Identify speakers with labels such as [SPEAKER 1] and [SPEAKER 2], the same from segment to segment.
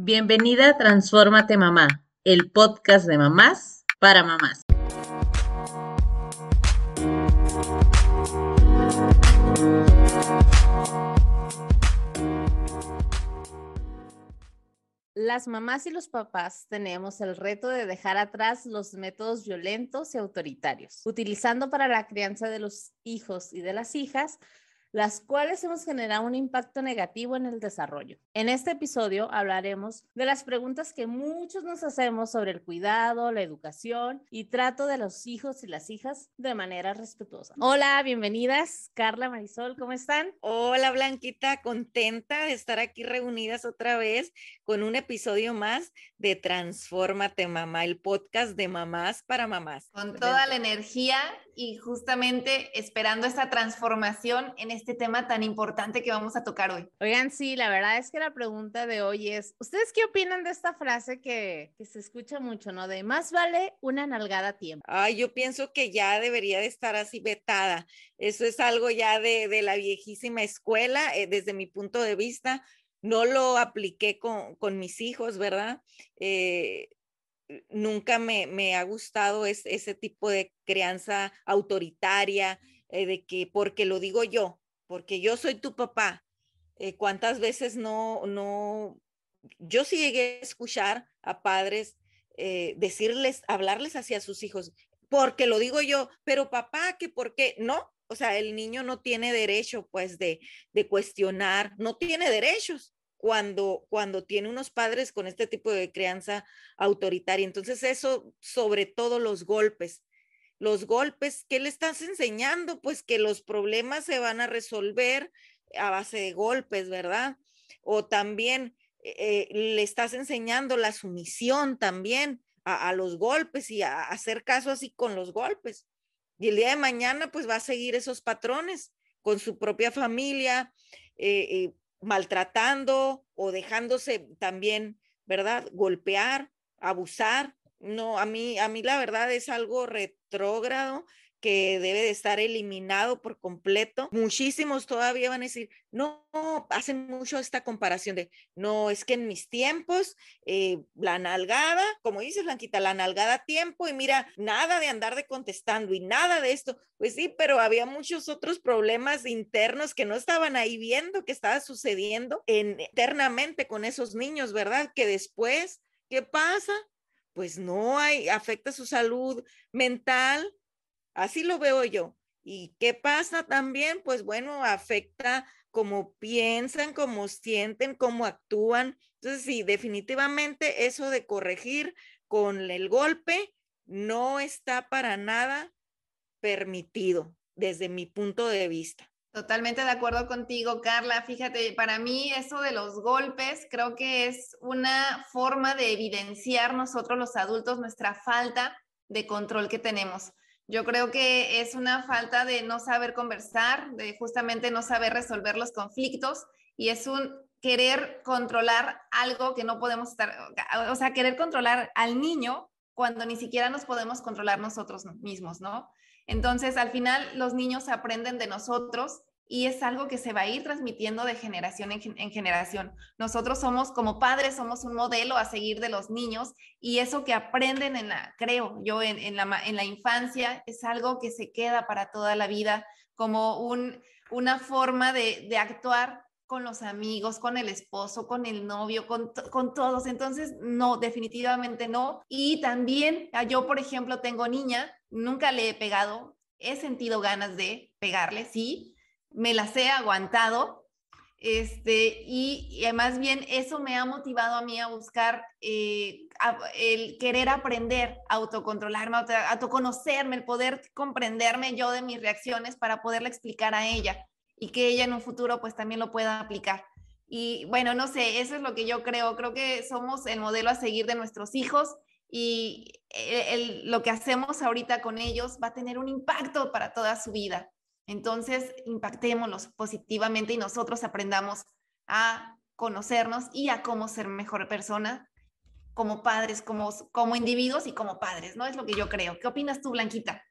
[SPEAKER 1] Bienvenida a Transfórmate Mamá, el podcast de mamás para mamás. Las mamás y los papás tenemos el reto de dejar atrás los métodos violentos y autoritarios, utilizando para la crianza de los hijos y de las hijas las cuales hemos generado un impacto negativo en el desarrollo. En este episodio hablaremos de las preguntas que muchos nos hacemos sobre el cuidado, la educación y trato de los hijos y las hijas de manera respetuosa. Hola, bienvenidas. Carla, Marisol, ¿cómo están?
[SPEAKER 2] Hola, Blanquita, contenta de estar aquí reunidas otra vez con un episodio más de Transfórmate Mamá, el podcast de mamás para mamás.
[SPEAKER 3] Con toda la energía y justamente esperando esta transformación en este tema tan importante que vamos a tocar hoy.
[SPEAKER 1] Oigan, sí, la verdad es que la pregunta de hoy es, ¿ustedes qué opinan de esta frase que, que se escucha mucho, ¿no? De más vale una nalgada a tiempo.
[SPEAKER 2] Ay, yo pienso que ya debería de estar así vetada. Eso es algo ya de, de la viejísima escuela, eh, desde mi punto de vista. No lo apliqué con, con mis hijos, ¿verdad? Eh, nunca me, me ha gustado ese tipo de crianza autoritaria, eh, de que porque lo digo yo, porque yo soy tu papá. Eh, ¿Cuántas veces no, no, yo sí llegué a escuchar a padres eh, decirles, hablarles hacia sus hijos, porque lo digo yo, pero papá, que por qué, no, o sea, el niño no tiene derecho pues de, de cuestionar, no tiene derechos cuando, cuando tiene unos padres con este tipo de crianza autoritaria. Entonces eso, sobre todo los golpes. Los golpes, ¿qué le estás enseñando? Pues que los problemas se van a resolver a base de golpes, ¿verdad? O también eh, le estás enseñando la sumisión también a, a, los golpes y a hacer caso así con los golpes. Y el día de mañana, pues va a seguir esos patrones con su propia familia, eh, eh, maltratando o dejándose también, ¿verdad? Golpear, abusar. No, a mí, a mí la verdad es algo retrógrado que debe de estar eliminado por completo. Muchísimos todavía van a decir, no, hacen mucho esta comparación de, no, es que en mis tiempos, eh, la nalgada, como dices Blanquita, la nalgada tiempo y mira, nada de andar de contestando y nada de esto. Pues sí, pero había muchos otros problemas internos que no estaban ahí viendo que estaba sucediendo internamente con esos niños, ¿verdad? Que después, ¿qué pasa? Pues no hay, afecta su salud mental, Así lo veo yo. ¿Y qué pasa también? Pues bueno, afecta cómo piensan, cómo sienten, cómo actúan. Entonces, sí, definitivamente eso de corregir con el golpe no está para nada permitido desde mi punto de vista.
[SPEAKER 3] Totalmente de acuerdo contigo, Carla. Fíjate, para mí eso de los golpes creo que es una forma de evidenciar nosotros los adultos nuestra falta de control que tenemos. Yo creo que es una falta de no saber conversar, de justamente no saber resolver los conflictos y es un querer controlar algo que no podemos estar, o sea, querer controlar al niño cuando ni siquiera nos podemos controlar nosotros mismos, ¿no? Entonces, al final, los niños aprenden de nosotros y es algo que se va a ir transmitiendo de generación en, en, generación. Nosotros somos, como padres, somos un modelo a seguir de los niños y eso que aprenden en la, creo yo, en, en, la, en la infancia es algo que se queda para toda la vida como un, una forma de, de actuar con los amigos, con el esposo, con el novio, con, con, todos. Entonces, no, definitivamente no. Y también, ah, yo, por ejemplo, tengo niña, nunca le he pegado, he sentido ganas de pegarle, sí, me las he aguantado. Este, y, y, más bien eso me ha motivado a mí a buscar eh, a, el querer aprender, autocontrolarme, auto, autoconocerme, el poder comprenderme yo de mis reacciones para poderle explicar a ella y que ella en un futuro pues también lo pueda aplicar. Y bueno, no sé, eso es lo que yo creo. Creo que somos el modelo a seguir de nuestros hijos y el, el, lo que hacemos ahorita con ellos va a tener un impacto para toda su vida. Entonces, impactémoslos positivamente y nosotros aprendamos a conocernos y a cómo ser mejor persona como padres, como, como individuos y como padres, ¿no? Es lo que yo creo. ¿Qué opinas tú, Blanquita?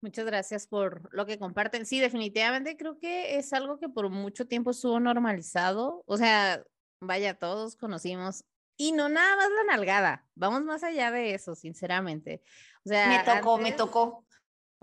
[SPEAKER 1] Muchas gracias por lo que comparten. Sí, definitivamente creo que es algo que por mucho tiempo estuvo normalizado. O sea, vaya, todos conocimos Y no nada más la nalgada, vamos más allá de eso, sinceramente. O sea,
[SPEAKER 3] me tocó, me tocó.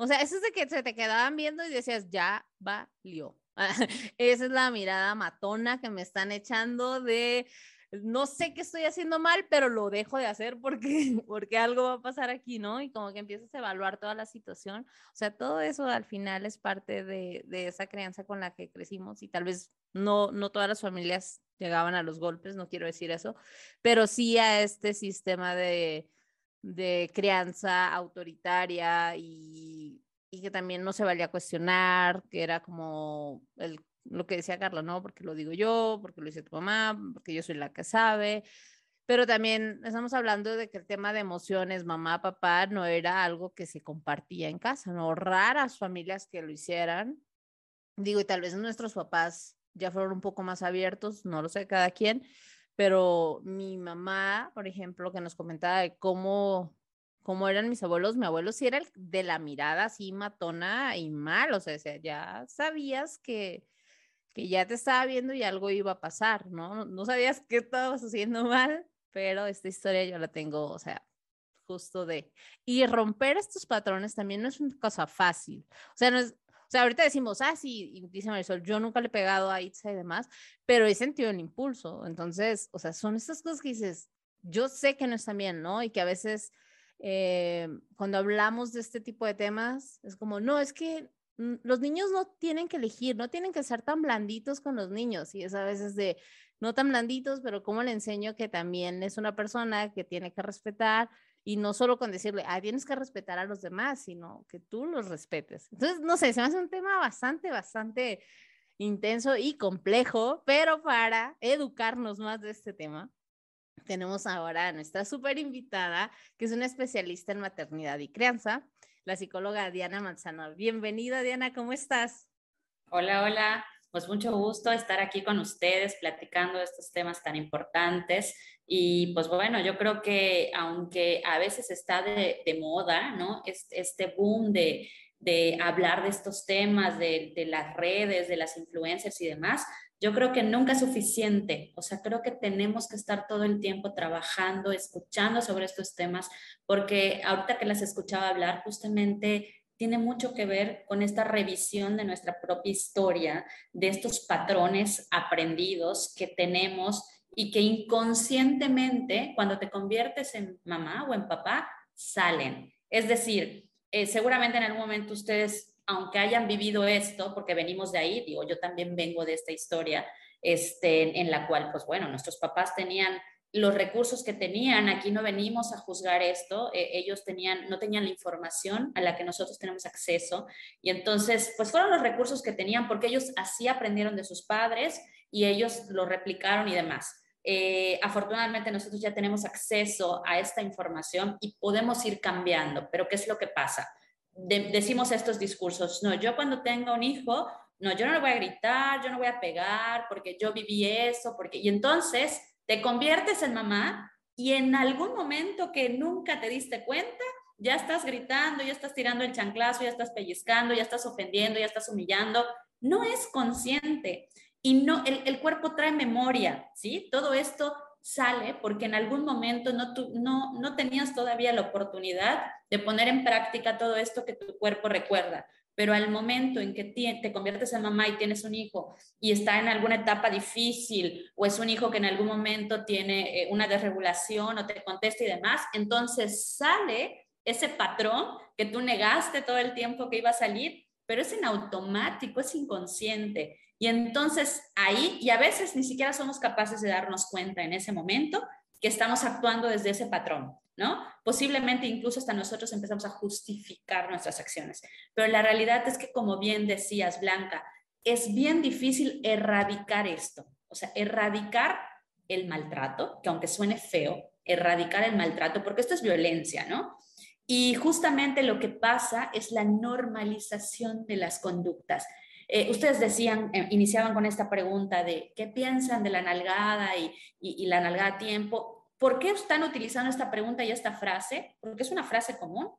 [SPEAKER 1] O sea, eso es de que se te quedaban viendo y decías, ya valió. Esa es la mirada matona que me están echando de, no sé qué estoy haciendo mal, pero lo dejo de hacer porque, porque algo va a pasar aquí, ¿no? Y como que empiezas a evaluar toda la situación. O sea, todo eso al final es parte de, de esa crianza con la que crecimos y tal vez no, no todas las familias llegaban a los golpes, no quiero decir eso, pero sí a este sistema de, de crianza autoritaria y, y, que también no se valía cuestionar, que era como el, lo que decía Carla, ¿no? Porque lo digo yo, porque lo dice tu mamá, porque yo soy la que sabe. Pero también estamos hablando de que el tema de emociones, mamá, papá, no era algo que se compartía en casa, ¿no? Raras familias que lo hicieran. Digo, y tal vez nuestros papás ya fueron un poco más abiertos, no lo sé, cada quien, pero mi mamá, por ejemplo, que nos comentaba de cómo, cómo eran mis abuelos, mi abuelo sí era de la mirada así matona y mal, o sea, ya sabías que, que ya te estaba viendo y algo iba a pasar, ¿no? No sabías qué estabas haciendo mal, pero esta historia yo la tengo, o sea, justo de... Y romper estos patrones también no es una cosa fácil, o sea, no es, sea, ahorita decimos, ah, sí, dice Marisol, yo nunca le he pegado a Itza y demás, pero he sentido el impulso. Entonces, o sea, son estas cosas que dices, yo sé que no están bien, ¿no? Y que a veces eh, cuando hablamos de este tipo de temas, es como, no, es que los niños no tienen que elegir, no tienen que ser tan blanditos con los niños. Y es a veces de, no tan blanditos, pero ¿cómo le enseño que también es una persona que tiene que respetar? Y no solo con decirle, ah, tienes que respetar a los demás, sino que tú los respetes. Entonces, no sé, se me hace un tema bastante, bastante intenso y complejo, pero para educarnos más de este tema, tenemos ahora a nuestra súper invitada, que es una especialista en maternidad y crianza, la psicóloga Diana Manzano. Bienvenida, Diana, ¿cómo estás?
[SPEAKER 4] Hola, hola. Pues mucho gusto estar aquí con ustedes platicando de estos temas tan importantes. Y pues bueno, yo creo que aunque a veces está de, moda, ¿no? Este, boom de, hablar de estos temas, de, de, las redes, de las influencers y demás, yo creo que nunca es suficiente. O sea, creo que tenemos que estar todo el tiempo trabajando, escuchando sobre estos temas, porque ahorita que las escuchaba hablar, justamente tiene mucho que ver con esta revisión de nuestra propia historia, de estos patrones aprendidos que tenemos y que inconscientemente, cuando te conviertes en mamá o en papá, salen. Es decir, eh, seguramente en algún momento ustedes, aunque hayan vivido esto, porque venimos de ahí, digo, yo también vengo de esta historia, este, en la cual, pues bueno, nuestros papás tenían los recursos que tenían, aquí no venimos a juzgar esto, eh, ellos tenían, no tenían la información a la que nosotros tenemos acceso y entonces pues fueron los recursos que tenían porque ellos así aprendieron de sus padres y ellos lo replicaron y demás. Eh, afortunadamente nosotros ya tenemos acceso a esta información y podemos ir cambiando, pero ¿qué es lo que pasa? decimos estos discursos, no, yo cuando tenga un hijo, no, yo no le voy a gritar, yo no voy a pegar porque yo viví eso, porque y entonces te conviertes en mamá y en algún momento que nunca te diste cuenta, ya estás gritando, ya estás tirando el chanclazo, ya estás pellizcando, ya estás ofendiendo, ya estás humillando. No es consciente y no, el, cuerpo trae memoria, ¿sí? Todo esto sale porque en algún momento no, no, no tenías todavía la oportunidad de poner en práctica todo esto que tu cuerpo recuerda pero al momento en que te conviertes en mamá y tienes un hijo y está en alguna etapa difícil o es un hijo que en algún momento tiene eh, una desregulación o te contesta y demás, entonces sale ese patrón que tú negaste todo el tiempo que iba a salir, pero es en automático, es inconsciente. Y entonces ahí, y a veces ni siquiera somos capaces de darnos cuenta en ese momento que estamos actuando desde ese patrón. ¿No? Posiblemente incluso hasta nosotros empezamos a justificar nuestras acciones. Pero la realidad es que, como bien decías, Blanca, es bien difícil erradicar esto, o sea, erradicar el maltrato, que aunque suene feo, erradicar el maltrato, porque esto es violencia, ¿no? Y justamente lo que pasa es la normalización de las conductas. Eh, ustedes decían, eh, iniciaban con esta pregunta de qué piensan de la nalgada y, y la nalgada a tiempo. ¿Por qué están utilizando esta pregunta y esta frase? Porque es una frase común.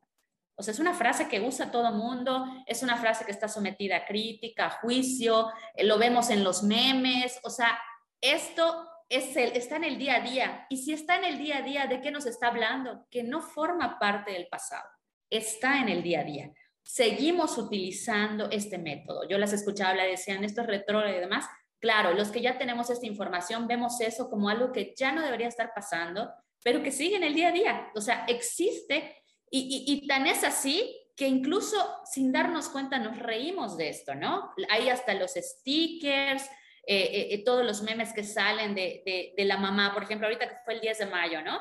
[SPEAKER 4] O sea, es una frase que usa todo mundo, es una frase que está sometida a crítica, a juicio, eh, lo vemos en los memes. O sea, esto es el, está en el día a día. Y si está en el día a día, ¿de qué nos está hablando? Que no forma parte del pasado, está en el día a día. Seguimos utilizando este método. Yo las escuchaba hablar, decían, esto es retrógrado y demás. Claro, los que ya tenemos esta información vemos eso como algo que ya no debería estar pasando, pero que sigue en el día a día. O sea, existe y, tan es así que incluso sin darnos cuenta nos reímos de esto, ¿no? Hay hasta los stickers, eh, eh, eh, todos los memes que salen de, la mamá, por ejemplo, ahorita que fue el 10 de mayo, ¿no?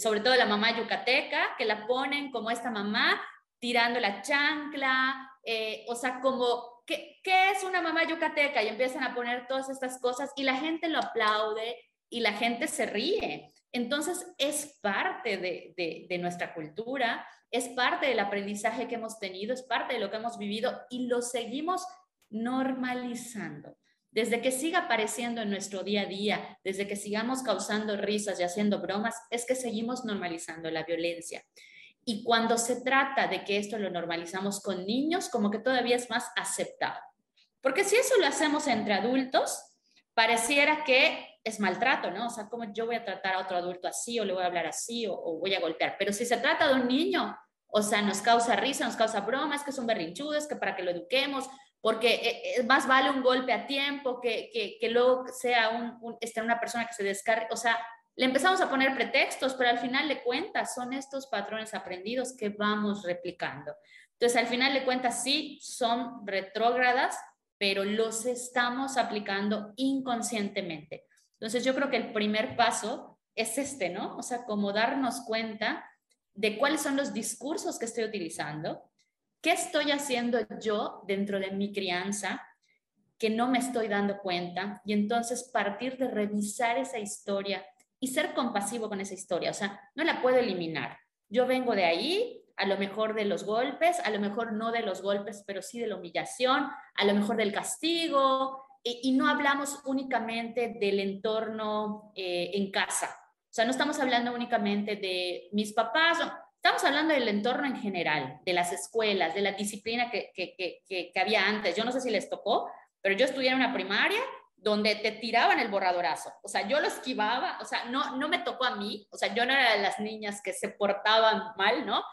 [SPEAKER 4] sobre todo la mamá yucateca, que la ponen como esta mamá tirando la chancla, o sea, como, ¿qué, ¿qué es una mamá yucateca? Y empiezan a poner todas estas cosas y la gente lo aplaude y la gente se ríe. Entonces, es parte de, nuestra cultura, es parte del aprendizaje que hemos tenido, es parte de lo que hemos vivido y lo seguimos normalizando. Desde que siga apareciendo en nuestro día a día, desde que sigamos causando risas y haciendo bromas, es que seguimos normalizando la violencia. Y cuando se trata de que esto lo normalizamos con niños, como que todavía es más aceptado. Porque si eso lo hacemos entre adultos, pareciera que es maltrato, ¿no? O sea, como yo voy a tratar a otro adulto así o le voy a hablar así o, voy a golpear. Pero si se trata de un niño, o sea, nos causa risa, nos causa bromas, que son berrinchudos, que para que lo eduquemos, porque eh, eh, más vale un golpe a tiempo que, que, que luego sea un, este, una persona que se descargue, o sea, le empezamos a poner pretextos, pero al final de cuentas son estos patrones aprendidos que vamos replicando. Entonces, al final de cuentas, sí, son retrógradas, pero los estamos aplicando inconscientemente. Entonces, yo creo que el primer paso es este, ¿no? O sea, como darnos cuenta de cuáles son los discursos que estoy utilizando, ¿Qué estoy haciendo yo dentro de mi crianza que no me estoy dando cuenta? Y entonces partir de revisar esa historia y ser compasivo con esa historia. O sea, no la puedo eliminar. Yo vengo de ahí, a lo mejor de los golpes, a lo mejor no de los golpes, pero sí de la humillación, a lo mejor del castigo, y, no hablamos únicamente del entorno eh, en casa. O sea, no estamos hablando únicamente de mis papás, Estamos hablando del entorno en general, de las escuelas, de la disciplina que, que, que, que, había antes. Yo no sé si les tocó, pero yo estudié en una primaria donde te tiraban el borradorazo. O sea, yo lo esquivaba, o sea, no, no me tocó a mí, o sea, yo no era de las niñas que se portaban mal, ¿no?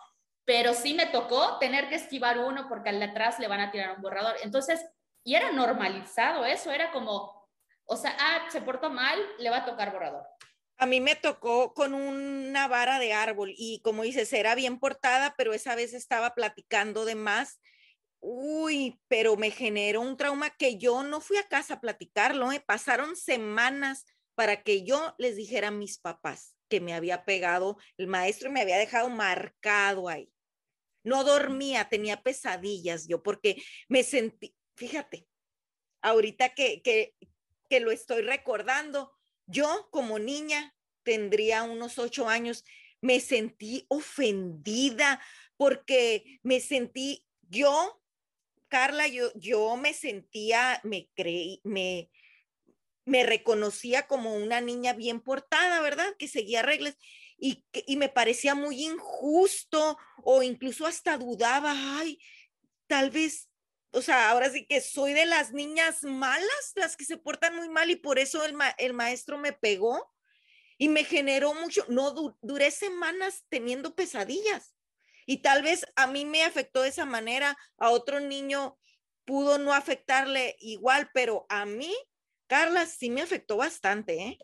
[SPEAKER 4] Pero sí me tocó tener que esquivar uno porque al de atrás le van a tirar un borrador. Entonces, y era normalizado eso, era como, o sea, ah, se portó mal, le va a tocar borrador.
[SPEAKER 2] A mí me tocó con una vara de árbol y como dices, era bien portada, pero esa vez estaba platicando de más. Uy, pero me generó un trauma que yo no fui a casa a platicarlo, ¿eh? pasaron semanas para que yo les dijera a mis papás que me había pegado el maestro y me había dejado marcado ahí. No dormía, tenía pesadillas yo porque me sentí, fíjate, ahorita que, que, que lo estoy recordando, yo como niña, tendría unos ocho años, me sentí ofendida porque me sentí, yo, Carla, yo, yo me sentía, me creí, me, me reconocía como una niña bien portada, ¿verdad? Que seguía reglas y, y me parecía muy injusto o incluso hasta dudaba, ay, tal vez o sea, ahora sí que soy de las niñas malas, las que se portan muy mal y por eso el, el maestro me pegó y me generó mucho, no duré semanas teniendo pesadillas y tal vez a mí me afectó de esa manera, a otro niño pudo no afectarle igual, pero a mí, Carla, sí me afectó bastante, ¿eh?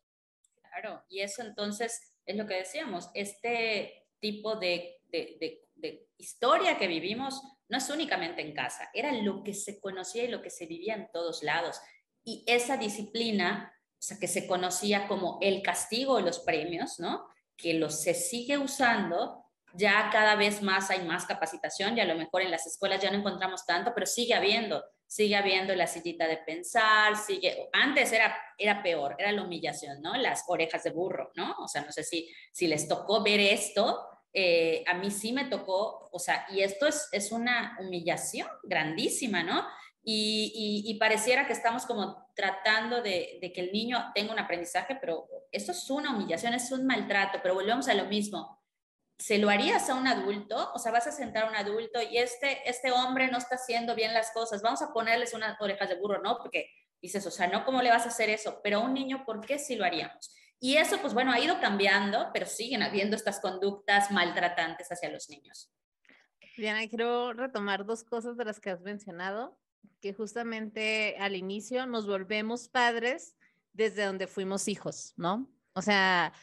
[SPEAKER 4] Claro, y eso entonces es lo que decíamos, este tipo de, de, de, de historia que vivimos no es únicamente en casa, era lo que se conocía y lo que se vivía en todos lados. Y esa disciplina, o sea, que se conocía como el castigo y los premios, ¿no? Que lo se sigue usando, ya cada vez más hay más capacitación y a lo mejor en las escuelas ya no encontramos tanto, pero sigue habiendo, sigue habiendo la sillita de pensar, sigue, antes era, era peor, era la humillación, ¿no? Las orejas de burro, ¿no? O sea, no sé si, si les tocó ver esto, eh, a mí sí me tocó, o sea, y esto es, es una humillación grandísima, ¿no? Y, pareciera que estamos como tratando de, de, que el niño tenga un aprendizaje, pero esto es una humillación, es un maltrato, pero volvemos a lo mismo. ¿Se lo harías a un adulto? O sea, vas a sentar a un adulto y este, este hombre no está haciendo bien las cosas, vamos a ponerles unas orejas de burro, ¿no? Porque Dices, o sea, no cómo le vas a hacer eso, pero a un niño, ¿por qué sí lo haríamos? Y eso, pues bueno, ha ido cambiando, pero siguen habiendo estas conductas maltratantes hacia los niños.
[SPEAKER 1] Diana, quiero retomar dos cosas de las que has mencionado, que justamente al inicio nos volvemos padres desde donde fuimos hijos, ¿no? O sea,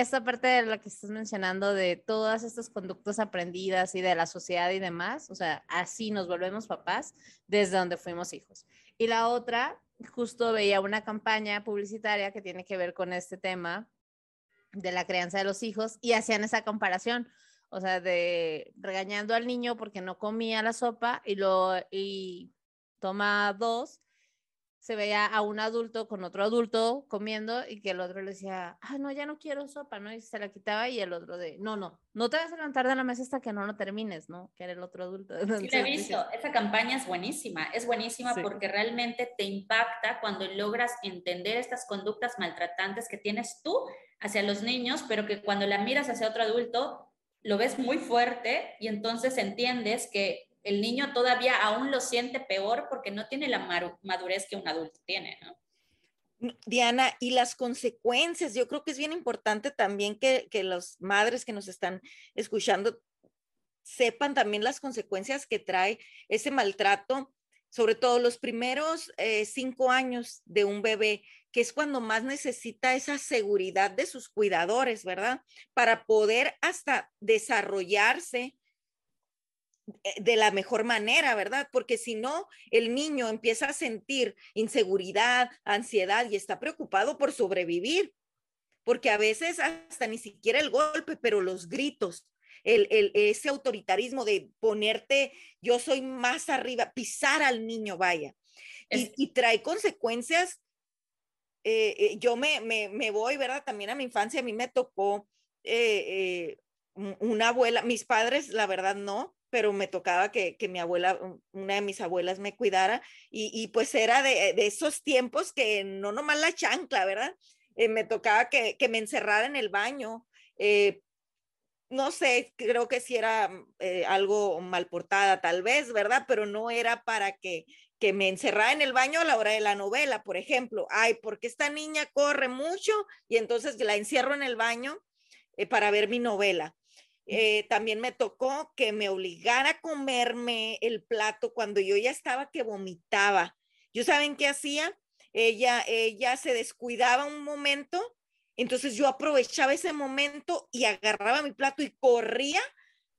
[SPEAKER 1] esta parte de la que estás mencionando de todas estas conductas aprendidas y de la sociedad y demás, o sea, así nos volvemos papás desde donde fuimos hijos. Y la otra, justo veía una campaña publicitaria que tiene que ver con este tema de la crianza de los hijos y hacían esa comparación, o sea, de regañando al niño porque no comía la sopa y lo y toma dos se veía a un adulto con otro adulto comiendo y que el otro le decía, ah, no, ya no quiero sopa, ¿no? Y se la quitaba y el otro de, no, no, no te vas a levantar de la mesa hasta que no lo termines, ¿no? Que era el otro adulto.
[SPEAKER 4] Sí, he visto, esa campaña es buenísima, es buenísima porque realmente te impacta cuando logras entender estas conductas maltratantes que tienes tú hacia los niños, pero que cuando la miras hacia otro adulto, lo ves muy fuerte y entonces entiendes que el niño todavía aún lo siente peor porque no tiene la madurez que un adulto tiene, ¿no?
[SPEAKER 2] Diana, y las consecuencias, yo creo que es bien importante también que, que las madres que nos están escuchando sepan también las consecuencias que trae ese maltrato, sobre todo los primeros eh, cinco años de un bebé, que es cuando más necesita esa seguridad de sus cuidadores, ¿verdad? Para poder hasta desarrollarse de la mejor manera, ¿verdad? Porque si no, el niño empieza a sentir inseguridad, ansiedad y está preocupado por sobrevivir, porque a veces hasta ni siquiera el golpe, pero los gritos, el, ese autoritarismo de ponerte, yo soy más arriba, pisar al niño, vaya, y, trae consecuencias. Eh, eh, yo me, me, voy, ¿verdad? También a mi infancia, a mí me tocó una abuela, mis padres, la verdad, no, pero me tocaba que, mi abuela, una de mis abuelas me cuidara y, pues era de, esos tiempos que no nomás la chancla, ¿verdad? Eh, me tocaba que, me encerrara en el baño. Eh, no sé, creo que sí era eh, algo mal portada tal vez, ¿verdad? Pero no era para que, que me encerrara en el baño a la hora de la novela, por ejemplo. Ay, porque esta niña corre mucho y entonces la encierro en el baño para ver mi novela. Eh, también me tocó que me obligara a comerme el plato cuando yo ya estaba que vomitaba. ¿Yo saben qué hacía? Ella, ella se descuidaba un momento, entonces yo aprovechaba ese momento y agarraba mi plato y corría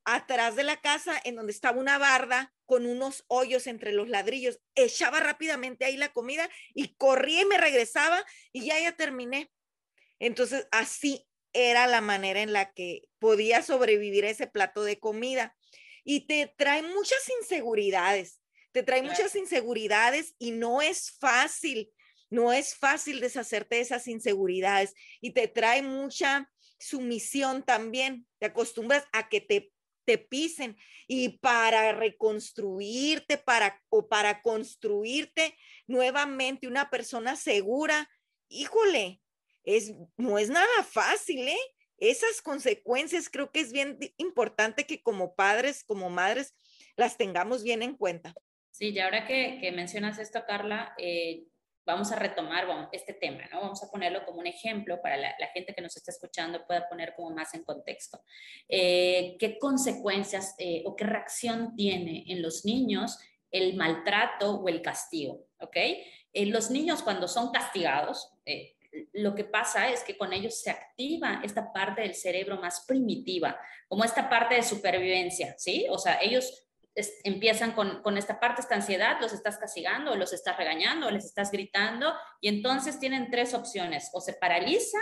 [SPEAKER 2] atrás de la casa en donde estaba una barda con unos hoyos entre los ladrillos, echaba rápidamente ahí la comida y corría y me regresaba y ya ya terminé. Entonces así era la manera en la que podía sobrevivir ese plato de comida. Y te trae muchas inseguridades, te trae muchas inseguridades y no es fácil, no es fácil deshacerte de esas inseguridades y te trae mucha sumisión también, te acostumbras a que te te pisen y para reconstruirte para o para construirte nuevamente una persona segura, híjole, no es nada fácil, ¿eh? Esas consecuencias creo que es bien importante que como padres, como madres, las tengamos bien en cuenta.
[SPEAKER 4] Sí, y ahora que, mencionas esto, Carla, eh, vamos a retomar este tema, ¿no? Vamos a ponerlo como un ejemplo para la, gente que nos está escuchando pueda poner como más en contexto. Eh, ¿Qué consecuencias eh, o qué reacción tiene en los niños el maltrato o el castigo? ¿Ok? los niños cuando son castigados, lo que pasa es que con ellos se activa esta parte del cerebro más primitiva, como esta parte de supervivencia, ¿sí? O sea, ellos empiezan con, esta parte, esta ansiedad, los estás castigando, los estás regañando, les estás gritando, y entonces tienen tres opciones, o se paralizan,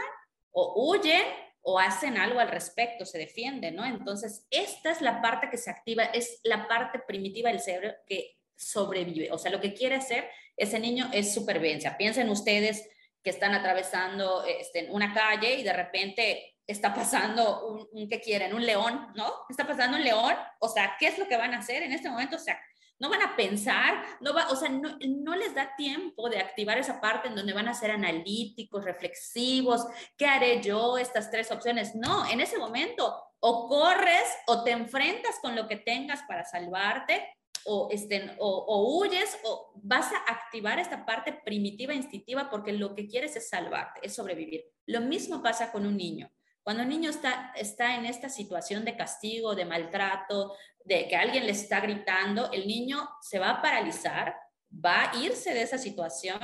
[SPEAKER 4] o huyen, o hacen algo al respecto, se defienden, ¿no? Entonces, esta es la parte que se activa, es la parte primitiva del cerebro que sobrevive, o sea, lo que quiere hacer ese niño es supervivencia. Piensen ustedes que están atravesando este, una calle y de repente está pasando un, un ¿qué quieren? Un león, ¿no? Está pasando un león, o sea, ¿qué es lo que van a hacer en este momento? O sea, no van a pensar, no va, o sea, no, no, les da tiempo de activar esa parte en donde van a ser analíticos, reflexivos, ¿qué haré yo? Estas tres opciones. No, en ese momento o corres o te enfrentas con lo que tengas para salvarte o, estén, o, huyes o vas a activar esta parte primitiva, instintiva, porque lo que quieres es salvarte, es sobrevivir. Lo mismo pasa con un niño. Cuando un niño está, está en esta situación de castigo, de maltrato, de que alguien le está gritando, el niño se va a paralizar, va a irse de esa situación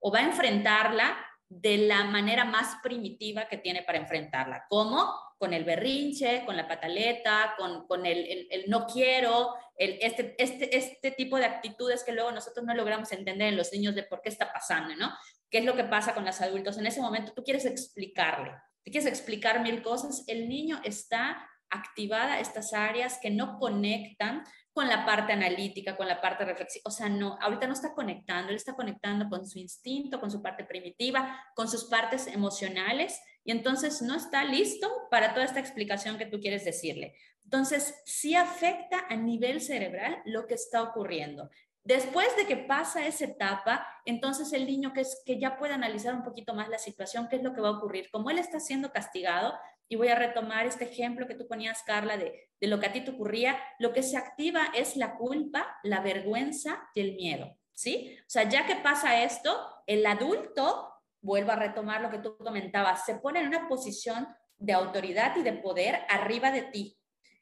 [SPEAKER 4] o va a enfrentarla de la manera más primitiva que tiene para enfrentarla. ¿Cómo? Con el berrinche, con la pataleta, con, con el, no quiero, el, este, este, este tipo de actitudes que luego nosotros no logramos entender en los niños de por qué está pasando, ¿no? ¿Qué es lo que pasa con los adultos? En ese momento tú quieres explicarle, tú quieres explicar mil cosas, el niño está activada estas áreas que no conectan con la parte analítica, con la parte reflexiva. O sea, no, ahorita no está conectando, él está conectando con su instinto, con su parte primitiva, con sus partes emocionales y entonces no está listo para toda esta explicación que tú quieres decirle. Entonces, sí afecta a nivel cerebral lo que está ocurriendo. Después de que pasa esa etapa, entonces el niño que, es, que ya puede analizar un poquito más la situación, qué es lo que va a ocurrir. Como él está siendo castigado, y voy a retomar este ejemplo que tú ponías, Carla, de, de lo que a ti te ocurría, lo que se activa es la culpa, la vergüenza y el miedo, ¿sí? O sea, ya que pasa esto, el adulto, vuelvo a retomar lo que tú comentabas, se pone en una posición de autoridad y de poder arriba de ti.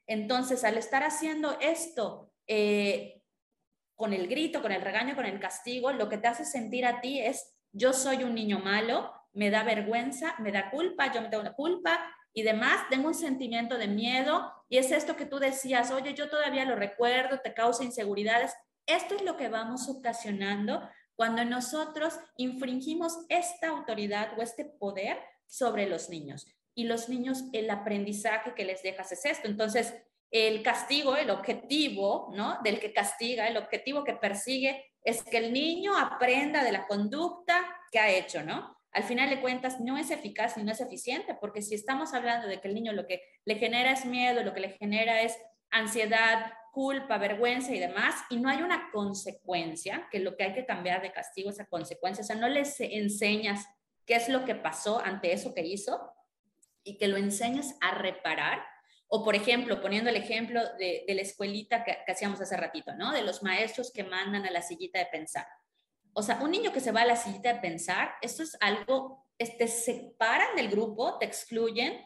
[SPEAKER 4] Entonces, al estar haciendo esto eh, con el grito, con el regaño, con el castigo, lo que te hace sentir a ti es, yo soy un niño malo, me da vergüenza, me da culpa, yo me tengo una culpa, y demás, tengo un sentimiento de miedo y es esto que tú decías, oye, yo todavía lo recuerdo, te causa inseguridades. Esto es lo que vamos ocasionando cuando nosotros infringimos esta autoridad o este poder sobre los niños. Y los niños, el aprendizaje que les dejas es esto. Entonces, el castigo, el objetivo, ¿no? Del que castiga, el objetivo que persigue es que el niño aprenda de la conducta que ha hecho, ¿no? al final de cuentas no es eficaz ni no es eficiente, porque si estamos hablando de que el niño lo que le genera es miedo, lo que le genera es ansiedad, culpa, vergüenza y demás, y no hay una consecuencia, que lo que hay que cambiar de castigo esa consecuencia, o sea, no les enseñas qué es lo que pasó ante eso que hizo y que lo enseñas a reparar, o por ejemplo, poniendo el ejemplo de, la escuelita que, que hacíamos hace ratito, ¿no? De los maestros que mandan a la sillita de pensar. O sea, un niño que se va a la sillita de pensar, esto es algo, te separan del grupo, te excluyen,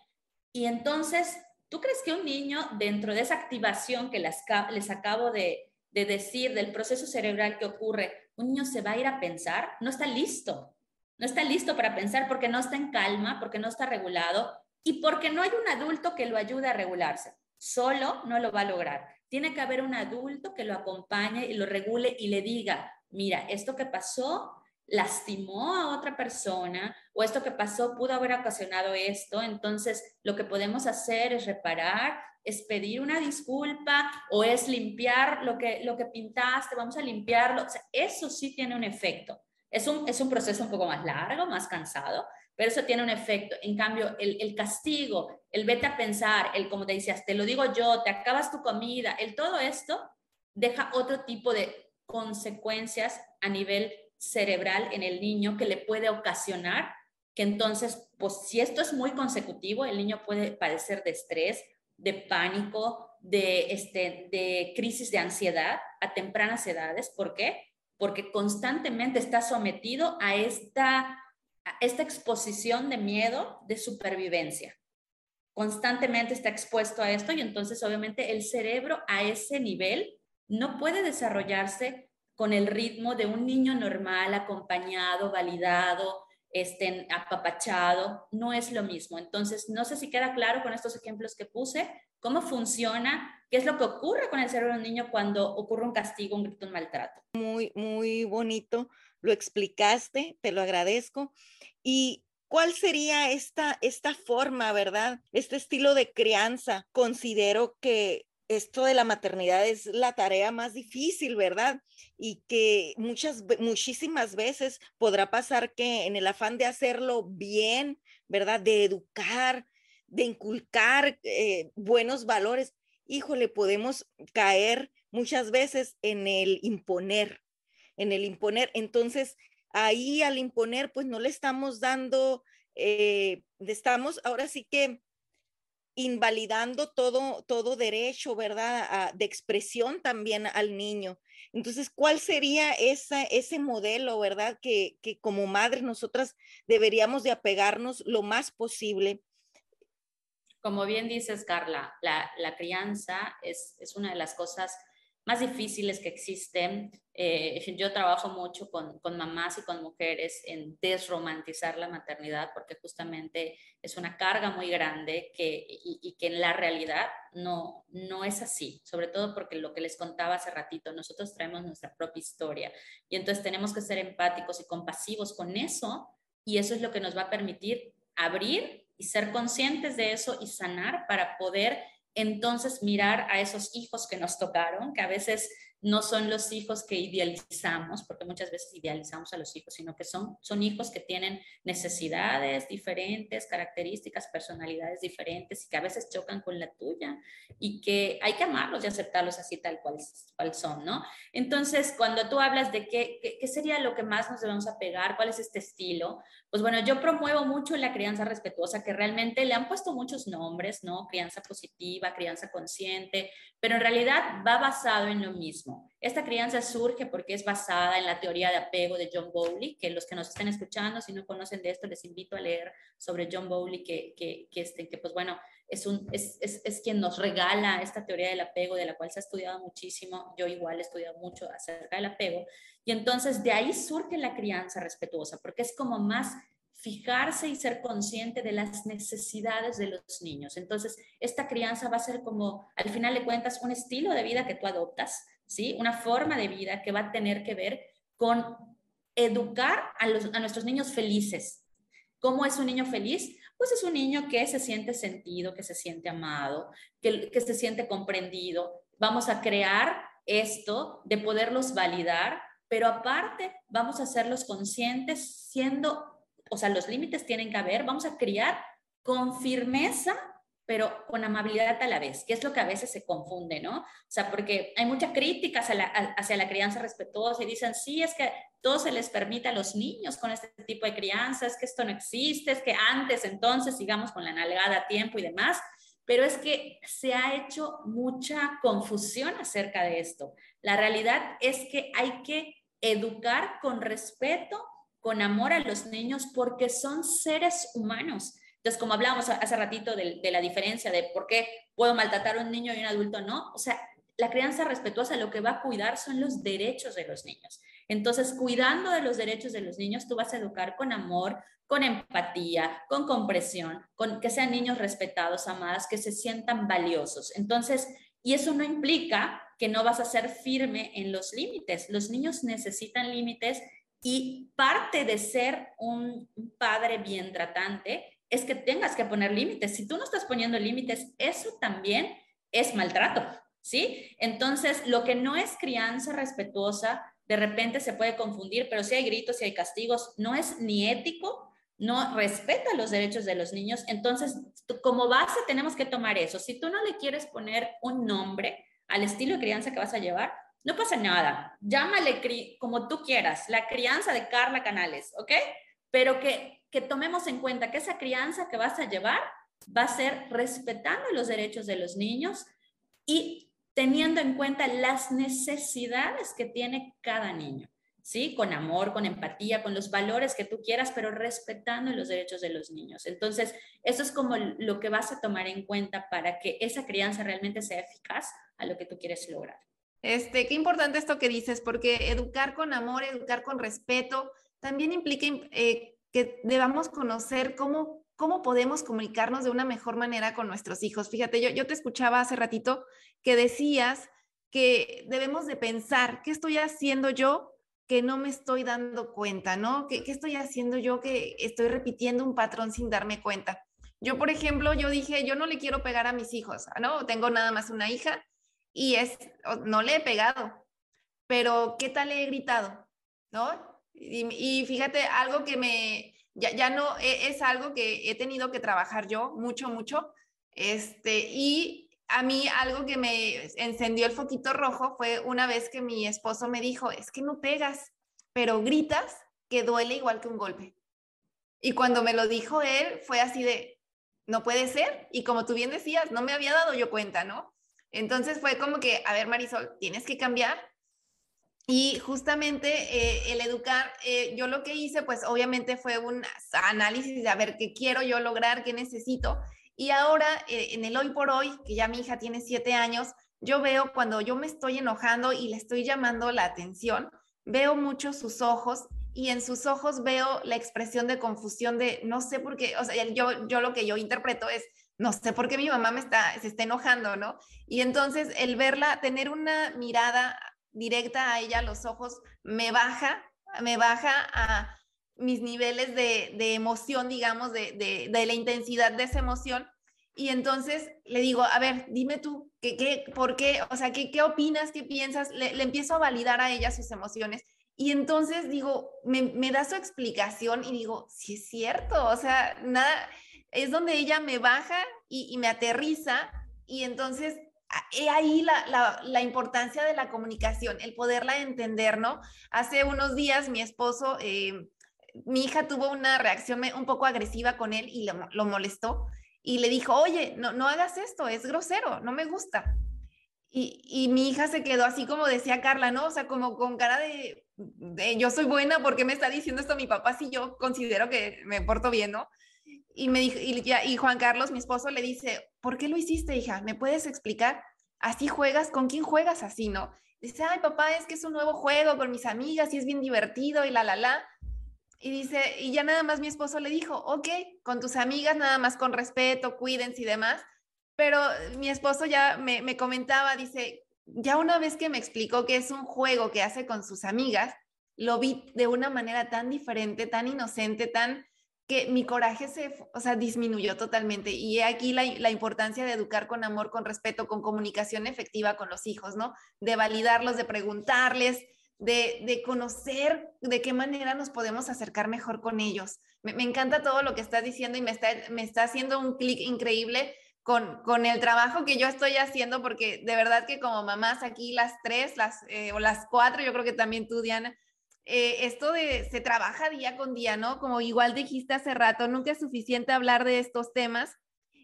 [SPEAKER 4] y entonces, ¿tú crees que un niño dentro de esa activación que les, acabo de decir, del proceso cerebral que ocurre, un niño se va a ir a pensar? No está listo, no está listo para pensar porque no está en calma, porque no está regulado y porque no hay un adulto que lo ayude a regularse. Solo no lo va a lograr. Tiene que haber un adulto que lo acompañe y lo regule y le diga, mira, esto que pasó lastimó a otra persona o esto que pasó pudo haber ocasionado esto, entonces lo que podemos hacer es reparar, es pedir una disculpa o es limpiar lo que, lo que pintaste, vamos a limpiarlo. eso sí tiene un efecto. Es un, es un proceso un poco más largo, más cansado, pero eso tiene un efecto. En cambio, el, el, castigo, el vete a pensar, el como te decías, te lo digo yo, te acabas tu comida, el todo esto deja otro tipo de consecuencias a nivel cerebral en el niño que le puede ocasionar que entonces, pues si esto es muy consecutivo, el niño puede padecer de estrés, de pánico, de, este, de crisis de ansiedad a tempranas edades. ¿Por qué? Porque constantemente está sometido a esta, a esta exposición de miedo, de supervivencia. Constantemente está expuesto a esto y entonces obviamente el cerebro a ese nivel no puede desarrollarse con el ritmo de un niño normal, acompañado, validado, este, apapachado, no es lo mismo. Entonces, no sé si queda claro con estos ejemplos que puse, cómo funciona, qué es lo que ocurre con el cerebro de un niño cuando ocurre un castigo, un grito, un maltrato.
[SPEAKER 2] Muy, muy bonito, lo explicaste, te lo agradezco. ¿Y cuál sería esta, esta forma, verdad? Este estilo de crianza. Considero que esto de la maternidad es la tarea más difícil, ¿verdad? Y que muchas, muchísimas veces podrá pasar que en el afán de hacerlo bien, ¿verdad? De educar, de inculcar eh, buenos valores, híjole, podemos caer muchas veces en el imponer, en el imponer. Entonces, ahí al imponer, pues no le estamos dando, eh, estamos ahora sí que invalidando todo, todo derecho, ¿verdad? de expresión también al niño. Entonces, ¿cuál sería esa, ese modelo, verdad? Que, que como madres nosotras deberíamos de apegarnos lo más posible.
[SPEAKER 4] Como bien dices, Carla, la, la crianza es, es una de las cosas más difíciles que existen. Eh, yo trabajo mucho con, con, mamás y con mujeres en desromantizar la maternidad porque justamente es una carga muy grande que, y, y, que en la realidad no, no es así, sobre todo porque lo que les contaba hace ratito, nosotros traemos nuestra propia historia y entonces tenemos que ser empáticos y compasivos con eso y eso es lo que nos va a permitir abrir y ser conscientes de eso y sanar para poder entonces mirar a esos hijos que nos tocaron, que a veces no son los hijos que idealizamos, porque muchas veces idealizamos a los hijos, sino que son, son hijos que tienen necesidades diferentes, características, personalidades diferentes y que a veces chocan con la tuya y que hay que amarlos y aceptarlos así tal cual, cual son, ¿no? Entonces, cuando tú hablas de qué, qué, qué sería lo que más nos debemos apegar, cuál es este estilo, pues bueno, yo promuevo mucho la crianza respetuosa, que realmente le han puesto muchos nombres, ¿no? Crianza positiva, crianza consciente, pero en realidad va basado en lo mismo. Esta crianza surge porque es basada en la teoría de apego de John Bowley, que los que nos estén escuchando, si no conocen de esto, les invito a leer sobre John Bowley, que, que, que, este, que pues bueno, es, un, es, es, es, quien nos regala esta teoría del apego, de la cual se ha estudiado muchísimo. Yo igual he estudiado mucho acerca del apego. Y entonces de ahí surge la crianza respetuosa, porque es como más fijarse y ser consciente de las necesidades de los niños. Entonces, esta crianza va a ser como, al final de cuentas, un estilo de vida que tú adoptas, ¿sí? Una forma de vida que va a tener que ver con educar a, los, a nuestros niños felices. ¿Cómo es un niño feliz? Pues es un niño que se siente sentido, que se siente amado, que, que se siente comprendido. Vamos a crear esto de poderlos validar, pero aparte vamos a hacerlos conscientes siendo o sea, los límites tienen que haber, vamos a criar con firmeza, pero con amabilidad a la vez, que es lo que a veces se confunde, ¿no? O sea, porque hay mucha crítica hacia la, hacia la crianza respetuosa y dicen, sí, es que todo se les permite a los niños con este tipo de crianza, es que esto no existe, es que antes entonces sigamos con la nalgada a tiempo y demás, pero es que se ha hecho mucha confusión acerca de esto. La realidad es que hay que educar con respeto con amor a los niños porque son seres humanos. Entonces, como hablábamos hace ratito de, la diferencia de por qué puedo maltratar a un niño y un adulto no, o sea, la crianza respetuosa lo que va a cuidar son los derechos de los niños. Entonces, cuidando de los derechos de los niños, tú vas a educar con amor, con empatía, con comprensión, con que sean niños respetados, amados, que se sientan valiosos. Entonces, y eso no implica que no vas a ser firme en los límites. Los niños necesitan límites y parte de ser un padre bien tratante es que tengas que poner límites. Si tú no estás poniendo límites, eso también es maltrato, ¿sí? Entonces, lo que no es crianza respetuosa, de repente se puede confundir, pero si hay gritos, si hay castigos, no es ni ético, no respeta los derechos de los niños. Entonces, como base tenemos que tomar eso. Si tú no le quieres poner un nombre al estilo de crianza que vas a llevar, no pasa nada, llámale como tú quieras, la crianza de Carla Canales, ¿ok? Pero que, que tomemos en cuenta que esa crianza que vas a llevar va a ser respetando los derechos de los niños y teniendo en cuenta las necesidades que tiene cada niño, ¿sí? Con amor, con empatía, con los valores que tú quieras, pero respetando los derechos de los niños. Entonces, eso es como lo que vas a tomar en cuenta para que esa crianza realmente sea eficaz a lo que tú quieres lograr.
[SPEAKER 3] Este, qué importante esto que dices, porque educar con amor, educar con respeto, también implica eh, que debamos conocer cómo, cómo podemos comunicarnos de una mejor manera con nuestros hijos. Fíjate, yo, yo te escuchaba hace ratito que decías que debemos de pensar, ¿qué estoy haciendo yo que no me estoy dando cuenta, ¿no? ¿Qué, ¿Qué, estoy haciendo yo que estoy repitiendo un patrón sin darme cuenta? Yo, por ejemplo, yo dije, yo no le quiero pegar a mis hijos, ¿no? Tengo nada más una hija y es, no le he pegado, pero ¿qué tal le he gritado? ¿No? Y, fíjate, algo que me, ya, ya no, e, es, algo que he tenido que trabajar yo mucho, mucho, este, y a mí algo que me encendió el foquito rojo fue una vez que mi esposo me dijo, es que no pegas, pero gritas que duele igual que un golpe. Y cuando me lo dijo él, fue así de, no puede ser. Y como tú bien decías, no me había dado yo cuenta, ¿no? Entonces fue como que, a ver, Marisol, tienes que cambiar. Y justamente eh, el educar, eh, yo lo que hice, pues obviamente fue un análisis de a ver qué quiero yo lograr, qué necesito. Y ahora, eh, en el hoy por hoy, que ya mi hija tiene siete años, yo veo cuando yo me estoy enojando y le estoy llamando la atención, veo mucho sus ojos y en sus ojos veo la expresión de confusión de no sé por qué, o sea, yo, yo lo que yo interpreto es no sé por qué mi mamá me está, se está enojando, ¿no? Y entonces el verla, tener una mirada directa a ella, los ojos, me baja, me baja a mis niveles de, de emoción, digamos, de, de, de, la intensidad de esa emoción. Y entonces le digo, a ver, dime tú, ¿qué, qué, ¿por qué? O sea, ¿qué, qué opinas? ¿Qué piensas? Le, le, empiezo a validar a ella sus emociones. Y entonces digo, me, me da su explicación y digo, sí es cierto, o sea, nada, es donde ella me baja y, y me aterriza y entonces he ahí la, la, la, importancia de la comunicación, el poderla entender, ¿no? Hace unos días mi esposo, eh, mi hija tuvo una reacción un poco agresiva con él y lo, lo molestó y le dijo, oye, no, no hagas esto, es grosero, no me gusta. Y, y, mi hija se quedó así como decía Carla, ¿no? O sea, como con cara de, de yo soy buena, ¿por qué me está diciendo esto mi papá si yo considero que me porto bien, ¿no? Y me dijo, y, y, Juan Carlos, mi esposo, le dice, ¿por qué lo hiciste, hija? ¿Me puedes explicar? ¿Así juegas? ¿Con quién juegas así, no? Dice, ay, papá, es que es un nuevo juego con mis amigas y es bien divertido y la, la, la. Y dice, y ya nada más mi esposo le dijo, ok, con tus amigas, nada más con respeto, cuídense y demás. Pero mi esposo ya me, me comentaba, dice, ya una vez que me explicó que es un juego que hace con sus amigas, lo vi de una manera tan diferente, tan inocente, tan que mi coraje se, o sea, disminuyó totalmente. Y aquí la, la, importancia de educar con amor, con respeto, con comunicación efectiva con los hijos, ¿no? De validarlos, de preguntarles, de, de conocer de qué manera nos podemos acercar mejor con ellos. Me, me encanta todo lo que estás diciendo y me está, me está haciendo un clic increíble con, con, el trabajo que yo estoy haciendo, porque de verdad que como mamás aquí las tres, las, eh, o las cuatro, yo creo que también tú, Diana, eh, esto de se trabaja día con día, ¿no? Como igual dijiste hace rato, nunca es suficiente hablar de estos temas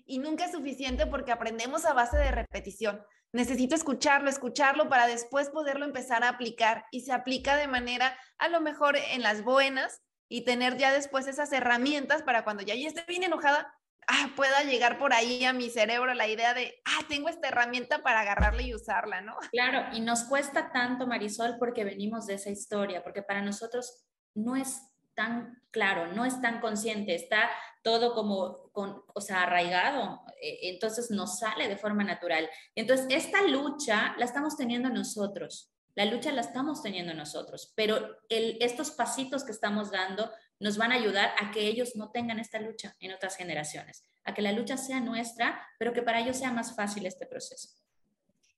[SPEAKER 3] y nunca es suficiente porque aprendemos a base de repetición. Necesito escucharlo, escucharlo para después poderlo empezar a aplicar y se aplica de manera a lo mejor en las buenas y tener ya después esas herramientas para cuando ya, ya esté bien enojada, ah, pueda llegar por ahí a mi cerebro la idea de, ah, tengo esta herramienta para agarrarla y usarla, ¿no?
[SPEAKER 4] Claro, y nos cuesta tanto, Marisol, porque venimos de esa historia, porque para nosotros no es tan claro, no es tan consciente, está todo como, con, o sea, arraigado, e, entonces nos sale de forma natural. Entonces, esta lucha la estamos teniendo nosotros, la lucha la estamos teniendo nosotros, pero el, estos pasitos que estamos dando nos van a ayudar a que ellos no tengan esta lucha en otras generaciones, a que la lucha sea nuestra, pero que para ellos sea más fácil este proceso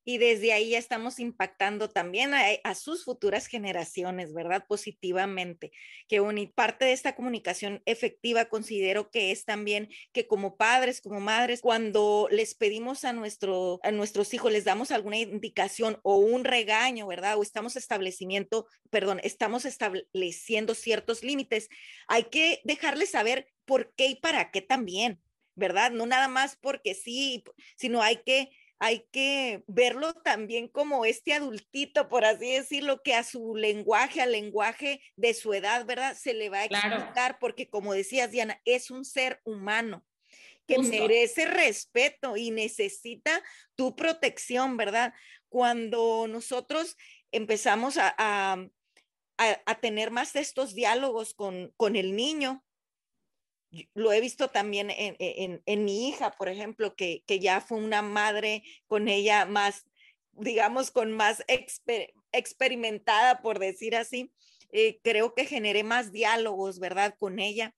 [SPEAKER 2] y desde ahí ya estamos impactando también a, a, sus futuras generaciones, ¿verdad? Positivamente. Que un, parte de esta comunicación efectiva considero que es también que como padres, como madres, cuando les pedimos a, nuestro, a nuestros hijos, les damos alguna indicación o un regaño, ¿verdad? O estamos establecimiento, perdón, estamos estableciendo ciertos límites, hay que dejarles saber por qué y para qué también, ¿verdad? No nada más porque sí, sino hay que hay que verlo también como este adultito, por así decirlo, que a su lenguaje, al lenguaje de su edad, ¿verdad? Se le va a explicar, claro. porque como decías, Diana, es un ser humano que Justo. merece respeto y necesita tu protección, ¿verdad? Cuando nosotros empezamos a, a, a tener más de estos diálogos con, con el niño, lo he visto también en, en, mi hija, por ejemplo, que, que, ya fue una madre con ella más, digamos, con más exper experimentada, por decir así. Eh, creo que generé más diálogos, ¿verdad? Con ella.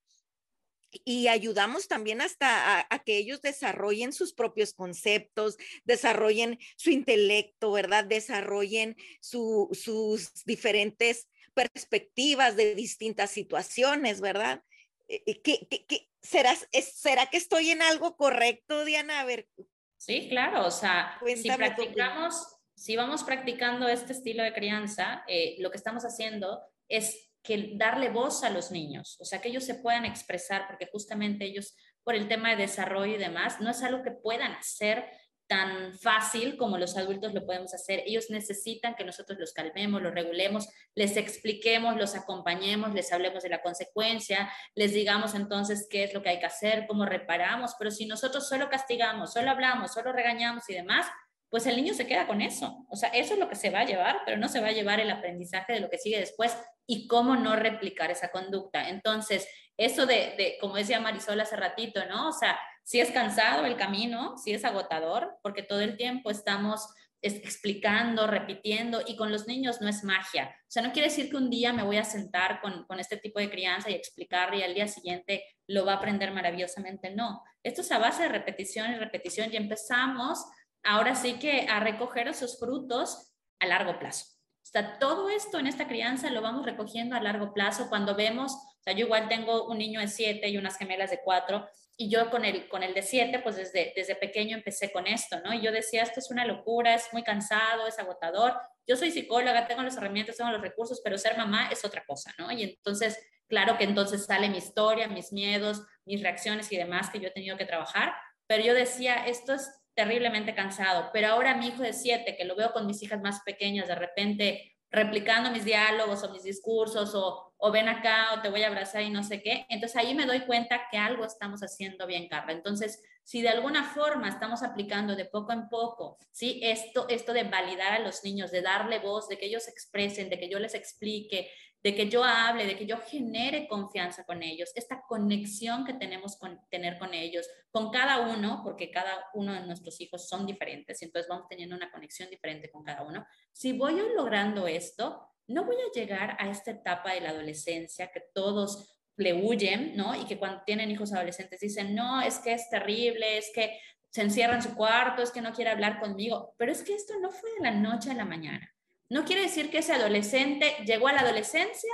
[SPEAKER 2] Y ayudamos también hasta a, a, que ellos desarrollen sus propios conceptos, desarrollen su intelecto, ¿verdad? Desarrollen su, sus diferentes perspectivas de distintas situaciones, ¿verdad? Eh, ¿Qué, qué, qué será, ¿Será que estoy en algo correcto, Diana? A ver.
[SPEAKER 4] Sí, claro, o sea, si practicamos, si vamos practicando este estilo de crianza, eh, lo que estamos haciendo es que darle voz a los niños, o sea, que ellos se puedan expresar, porque justamente ellos por el tema de desarrollo y demás, no es algo que puedan hacer tan fácil como los adultos lo podemos hacer. Ellos necesitan que nosotros los calmemos, los regulemos, les expliquemos, los acompañemos, les hablemos de la consecuencia, les digamos entonces qué es lo que hay que hacer, cómo reparamos, pero si nosotros solo castigamos, solo hablamos, solo regañamos y demás, pues el niño se queda con eso. O sea, eso es lo que se va a llevar, pero no se va a llevar el aprendizaje de lo que sigue después y cómo no replicar esa conducta. Entonces, eso de, de como decía Marisol hace ratito, ¿no? O sea, si es cansado el camino, si es agotador, porque todo el tiempo estamos explicando, repitiendo, y con los niños no es magia. O sea, no quiere decir que un día me voy a sentar con, con este tipo de crianza y explicarle y al día siguiente lo va a aprender maravillosamente. No, esto es a base de repetición y repetición y empezamos ahora sí que a recoger esos frutos a largo plazo. O sea, todo esto en esta crianza lo vamos recogiendo a largo plazo cuando vemos, o sea, yo igual tengo un niño de siete y unas gemelas de cuatro, y yo con el, con el de siete, pues desde, desde pequeño empecé con esto, ¿no? Y yo decía, esto es una locura, es muy cansado, es agotador. Yo soy psicóloga, tengo las herramientas, tengo los recursos, pero ser mamá es otra cosa, ¿no? Y entonces, claro que entonces sale mi historia, mis miedos, mis reacciones y demás que yo he tenido que trabajar, pero yo decía, esto es terriblemente cansado, pero ahora mi hijo de siete, que lo veo con mis hijas más pequeñas, de repente replicando mis diálogos o mis discursos o, o, ven acá o te voy a abrazar y no sé qué. Entonces ahí me doy cuenta que algo estamos haciendo bien, Carla. Entonces, si de alguna forma estamos aplicando de poco en poco, ¿sí? Esto, esto de validar a los niños, de darle voz, de que ellos expresen, de que yo les explique, de que yo hable, de que yo genere confianza con ellos, esta conexión que tenemos con tener con ellos, con cada uno, porque cada uno de nuestros hijos son diferentes, y entonces vamos teniendo una conexión diferente con cada uno. Si voy logrando esto, no voy a llegar a esta etapa de la adolescencia que todos le huyen, ¿no? Y que cuando tienen hijos adolescentes dicen, no, es que es terrible, es que se encierra en su cuarto, es que no quiere hablar conmigo, pero es que esto no fue de la noche a la mañana. No quiere decir que ese adolescente llegó a la adolescencia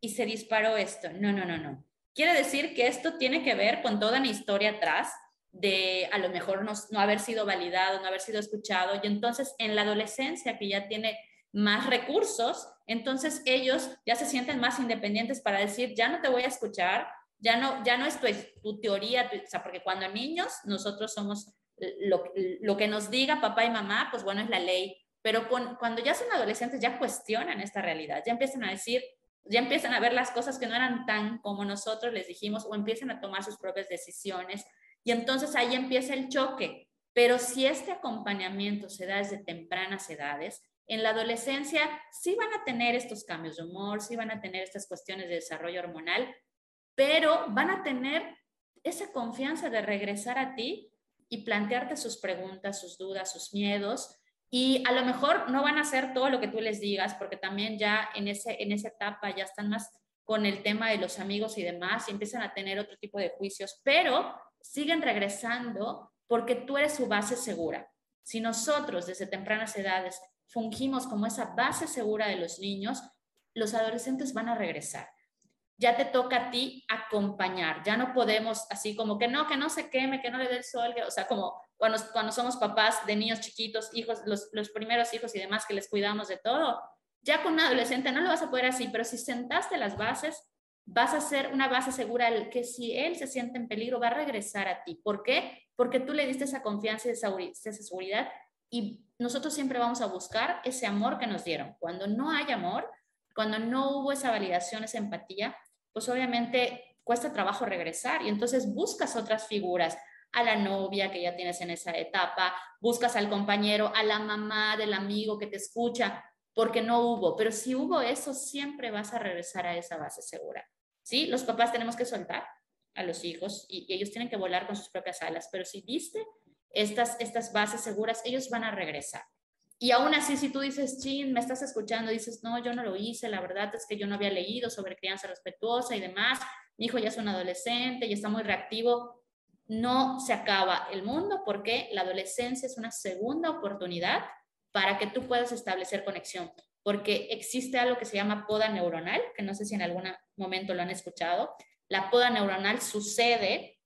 [SPEAKER 4] y se disparó esto. No, no, no, no. Quiere decir que esto tiene que ver con toda mi historia atrás de a lo mejor no, no haber sido validado, no haber sido escuchado. Y entonces en la adolescencia que ya tiene más recursos, entonces ellos ya se sienten más independientes para decir, ya no te voy a escuchar, ya no, ya no es tu, teoría, porque cuando niños nosotros somos lo, lo, que nos diga papá y mamá, pues bueno, es la ley. Pero cuando ya son adolescentes ya cuestionan esta realidad, ya empiezan a decir, ya empiezan a ver las cosas que no eran tan como nosotros les dijimos o empiezan a tomar sus propias decisiones y entonces ahí empieza el choque. Pero si este acompañamiento se da desde tempranas edades, en la adolescencia sí van a tener estos cambios de humor, sí van a tener estas cuestiones de desarrollo hormonal, pero van a tener esa confianza de regresar a ti y plantearte sus preguntas, sus dudas, sus miedos y a lo mejor no van a hacer todo lo que tú les digas, porque también ya en, ese, en esa etapa ya están más con el tema de los amigos y demás, y empiezan a tener otro tipo de juicios, pero siguen regresando porque tú eres su base segura. Si nosotros desde tempranas edades fungimos como esa base segura de los niños, los adolescentes van a regresar. Ya te toca a ti acompañar, ya no podemos así como que no, que no se queme, que no le dé el sol, o sea, como cuando, cuando somos papás de niños chiquitos, hijos, los, los primeros hijos y demás que les cuidamos de todo, ya con un adolescente no lo vas a poder así, pero si sentaste las bases, vas a ser una base segura que si él se siente en peligro va a regresar a ti. ¿Por qué? Porque tú le diste esa confianza y esa seguridad y nosotros siempre vamos a buscar ese amor que nos dieron. Cuando no hay amor, cuando no hubo esa validación, esa empatía, pues obviamente cuesta trabajo regresar y entonces buscas otras figuras, a la novia que ya tienes en esa etapa, buscas al compañero, a la mamá del amigo que te escucha, porque no hubo, pero si hubo eso, siempre vas a regresar a esa base segura. ¿Sí? Los papás tenemos que soltar a los hijos y, ellos tienen que volar con sus propias alas, pero si viste estas, estas bases seguras, ellos van a regresar. Y aún así, si tú dices, Chin, me estás escuchando, dices, no, yo no lo hice, la verdad es que yo no había leído sobre crianza respetuosa y demás, mi hijo ya es un adolescente y está muy reactivo, no se acaba el mundo porque la adolescencia es una segunda oportunidad para que tú puedas establecer conexión, porque existe algo que se llama poda neuronal, que no sé si en algún momento lo han escuchado. La poda neuronal sucede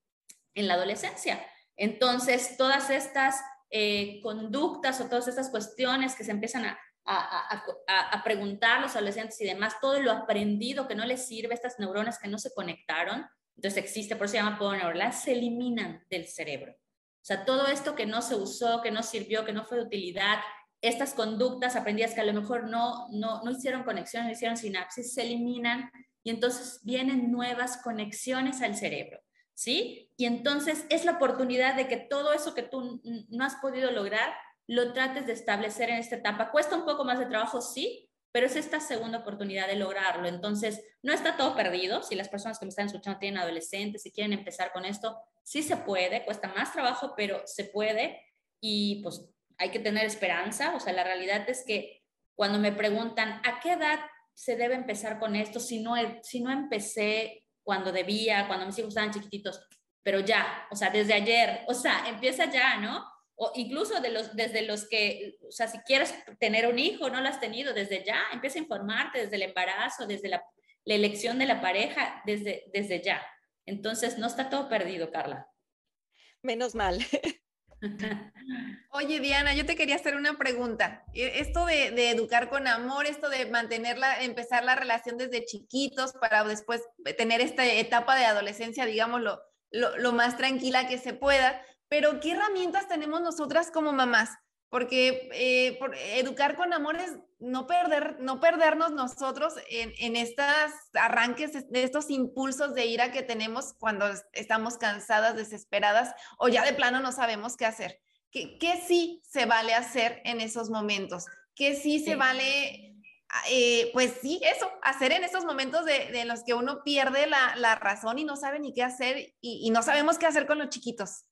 [SPEAKER 4] en la adolescencia. Entonces, todas estas eh, conductas o todas estas cuestiones que se empiezan a, a, preguntar los adolescentes y demás, todo lo aprendido que no les sirve, estas neuronas que no se conectaron, entonces existe, por eso se llama podoneurona, se eliminan del cerebro. O sea, todo esto que no se usó, que no sirvió, que no fue de utilidad, estas conductas aprendidas que a lo mejor no, no, no hicieron conexión, no hicieron sinapsis, se eliminan y entonces vienen nuevas conexiones al cerebro, ¿sí? Y entonces es la oportunidad de que todo eso que tú no has podido lograr, lo trates de establecer en esta etapa. Cuesta un poco más de trabajo, sí, pero es esta segunda oportunidad de lograrlo. Entonces, no está todo perdido. Si las personas que me están escuchando tienen adolescentes y quieren empezar con esto, sí se puede, cuesta más trabajo, pero se puede y pues hay que tener esperanza. O sea, la realidad es que cuando me preguntan, ¿a qué edad se debe empezar con esto si no, si no empecé cuando debía, cuando mis hijos estaban chiquititos? Pero ya, o sea, desde ayer, o sea, empieza ya, ¿no? o incluso de los, desde los que, o sea, si quieres tener un hijo, no lo has tenido, desde ya, empieza a informarte desde el embarazo, desde la, la elección de la pareja, desde, desde ya. Entonces, no está todo perdido, Carla.
[SPEAKER 2] Menos mal.
[SPEAKER 3] Oye, Diana, yo te quería hacer una pregunta. E, esto de, educar con amor, esto de mantenerla, empezar la relación desde chiquitos para después tener esta etapa de adolescencia, digámoslo, lo, lo más tranquila que se pueda pero ¿qué herramientas tenemos nosotras como mamás? Porque eh, educar con amor es no, perder, no perdernos nosotros en, en estos arranques, de estos impulsos de ira que tenemos cuando estamos cansadas, desesperadas o ya de plano no sabemos qué hacer. ¿Qué, qué sí se vale hacer en esos momentos? ¿Qué sí se vale eh, pues sí, eso, hacer en esos momentos de, de los que uno pierde la, la, razón y no sabe ni qué hacer y, y, no sabemos qué hacer con los chiquitos.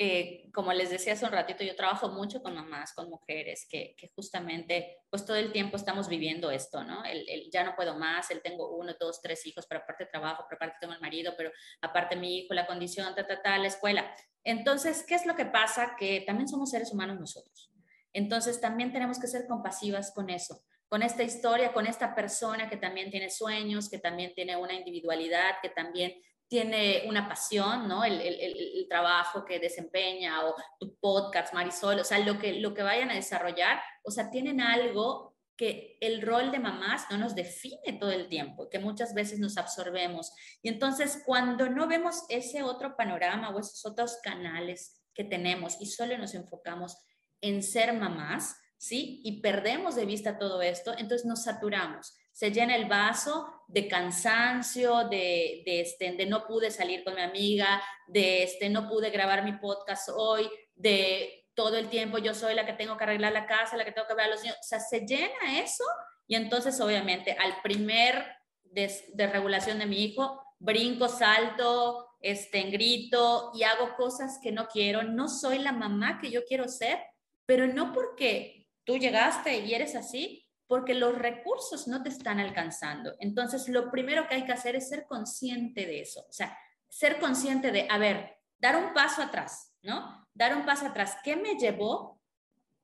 [SPEAKER 4] Eh, como les decía hace un ratito, yo trabajo mucho con mamás, con mujeres, que, justamente, pues todo el tiempo estamos viviendo esto, ¿no? El, ya no puedo más, el tengo uno, dos, tres hijos, pero aparte trabajo, pero aparte tengo el marido, pero aparte mi hijo, la condición, ta, ta, ta, la escuela. Entonces, ¿qué es lo que pasa? Que también somos seres humanos nosotros. Entonces, también tenemos que ser compasivas con eso, con esta historia, con esta persona que también tiene sueños, que también tiene una individualidad, que también tiene una pasión, ¿no? El, trabajo que desempeña o tu podcast, Marisol, o sea, lo que, lo que vayan a desarrollar, o sea, tienen algo que el rol de mamás no nos define todo el tiempo, que muchas veces nos absorbemos. Y entonces, cuando no vemos ese otro panorama o esos otros canales que tenemos y solo nos enfocamos en ser mamás, ¿sí? Y perdemos de vista todo esto, entonces nos saturamos se llena el vaso de cansancio, de, de, este, de no pude salir con mi amiga, de este, no pude grabar mi podcast hoy, de todo el tiempo yo soy la que tengo que arreglar la casa, la que tengo que ver a los niños. O sea, se llena eso y entonces obviamente al primer desregulación de, de mi hijo, brinco, salto, este, grito y hago cosas que no quiero. No soy la mamá que yo quiero ser, pero no porque tú llegaste y eres así, porque los recursos no te están alcanzando. Entonces, lo primero que hay que hacer es ser consciente de eso, o sea, ser consciente de, a ver, dar un paso atrás, ¿no? Dar un paso atrás. ¿Qué me llevó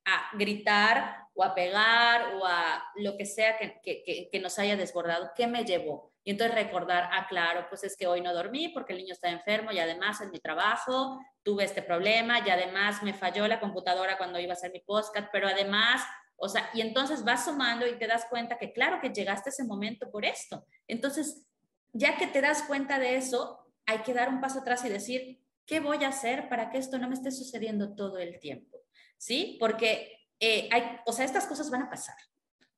[SPEAKER 4] a gritar o a pegar o a lo que sea que, nos haya desbordado? ¿Qué me llevó? Y entonces recordar, ah, claro, pues es que hoy no dormí porque el niño está enfermo y además en mi trabajo tuve este problema y además me falló la computadora cuando iba a hacer mi podcast, pero además o sea, y entonces vas sumando y te das cuenta que claro que llegaste a ese momento por esto. Entonces, ya que te das cuenta de eso, hay que dar un paso atrás y decir, ¿qué voy a hacer para que esto no me esté sucediendo todo el tiempo? ¿Sí? Porque, eh, hay, o sea, estas cosas van a pasar.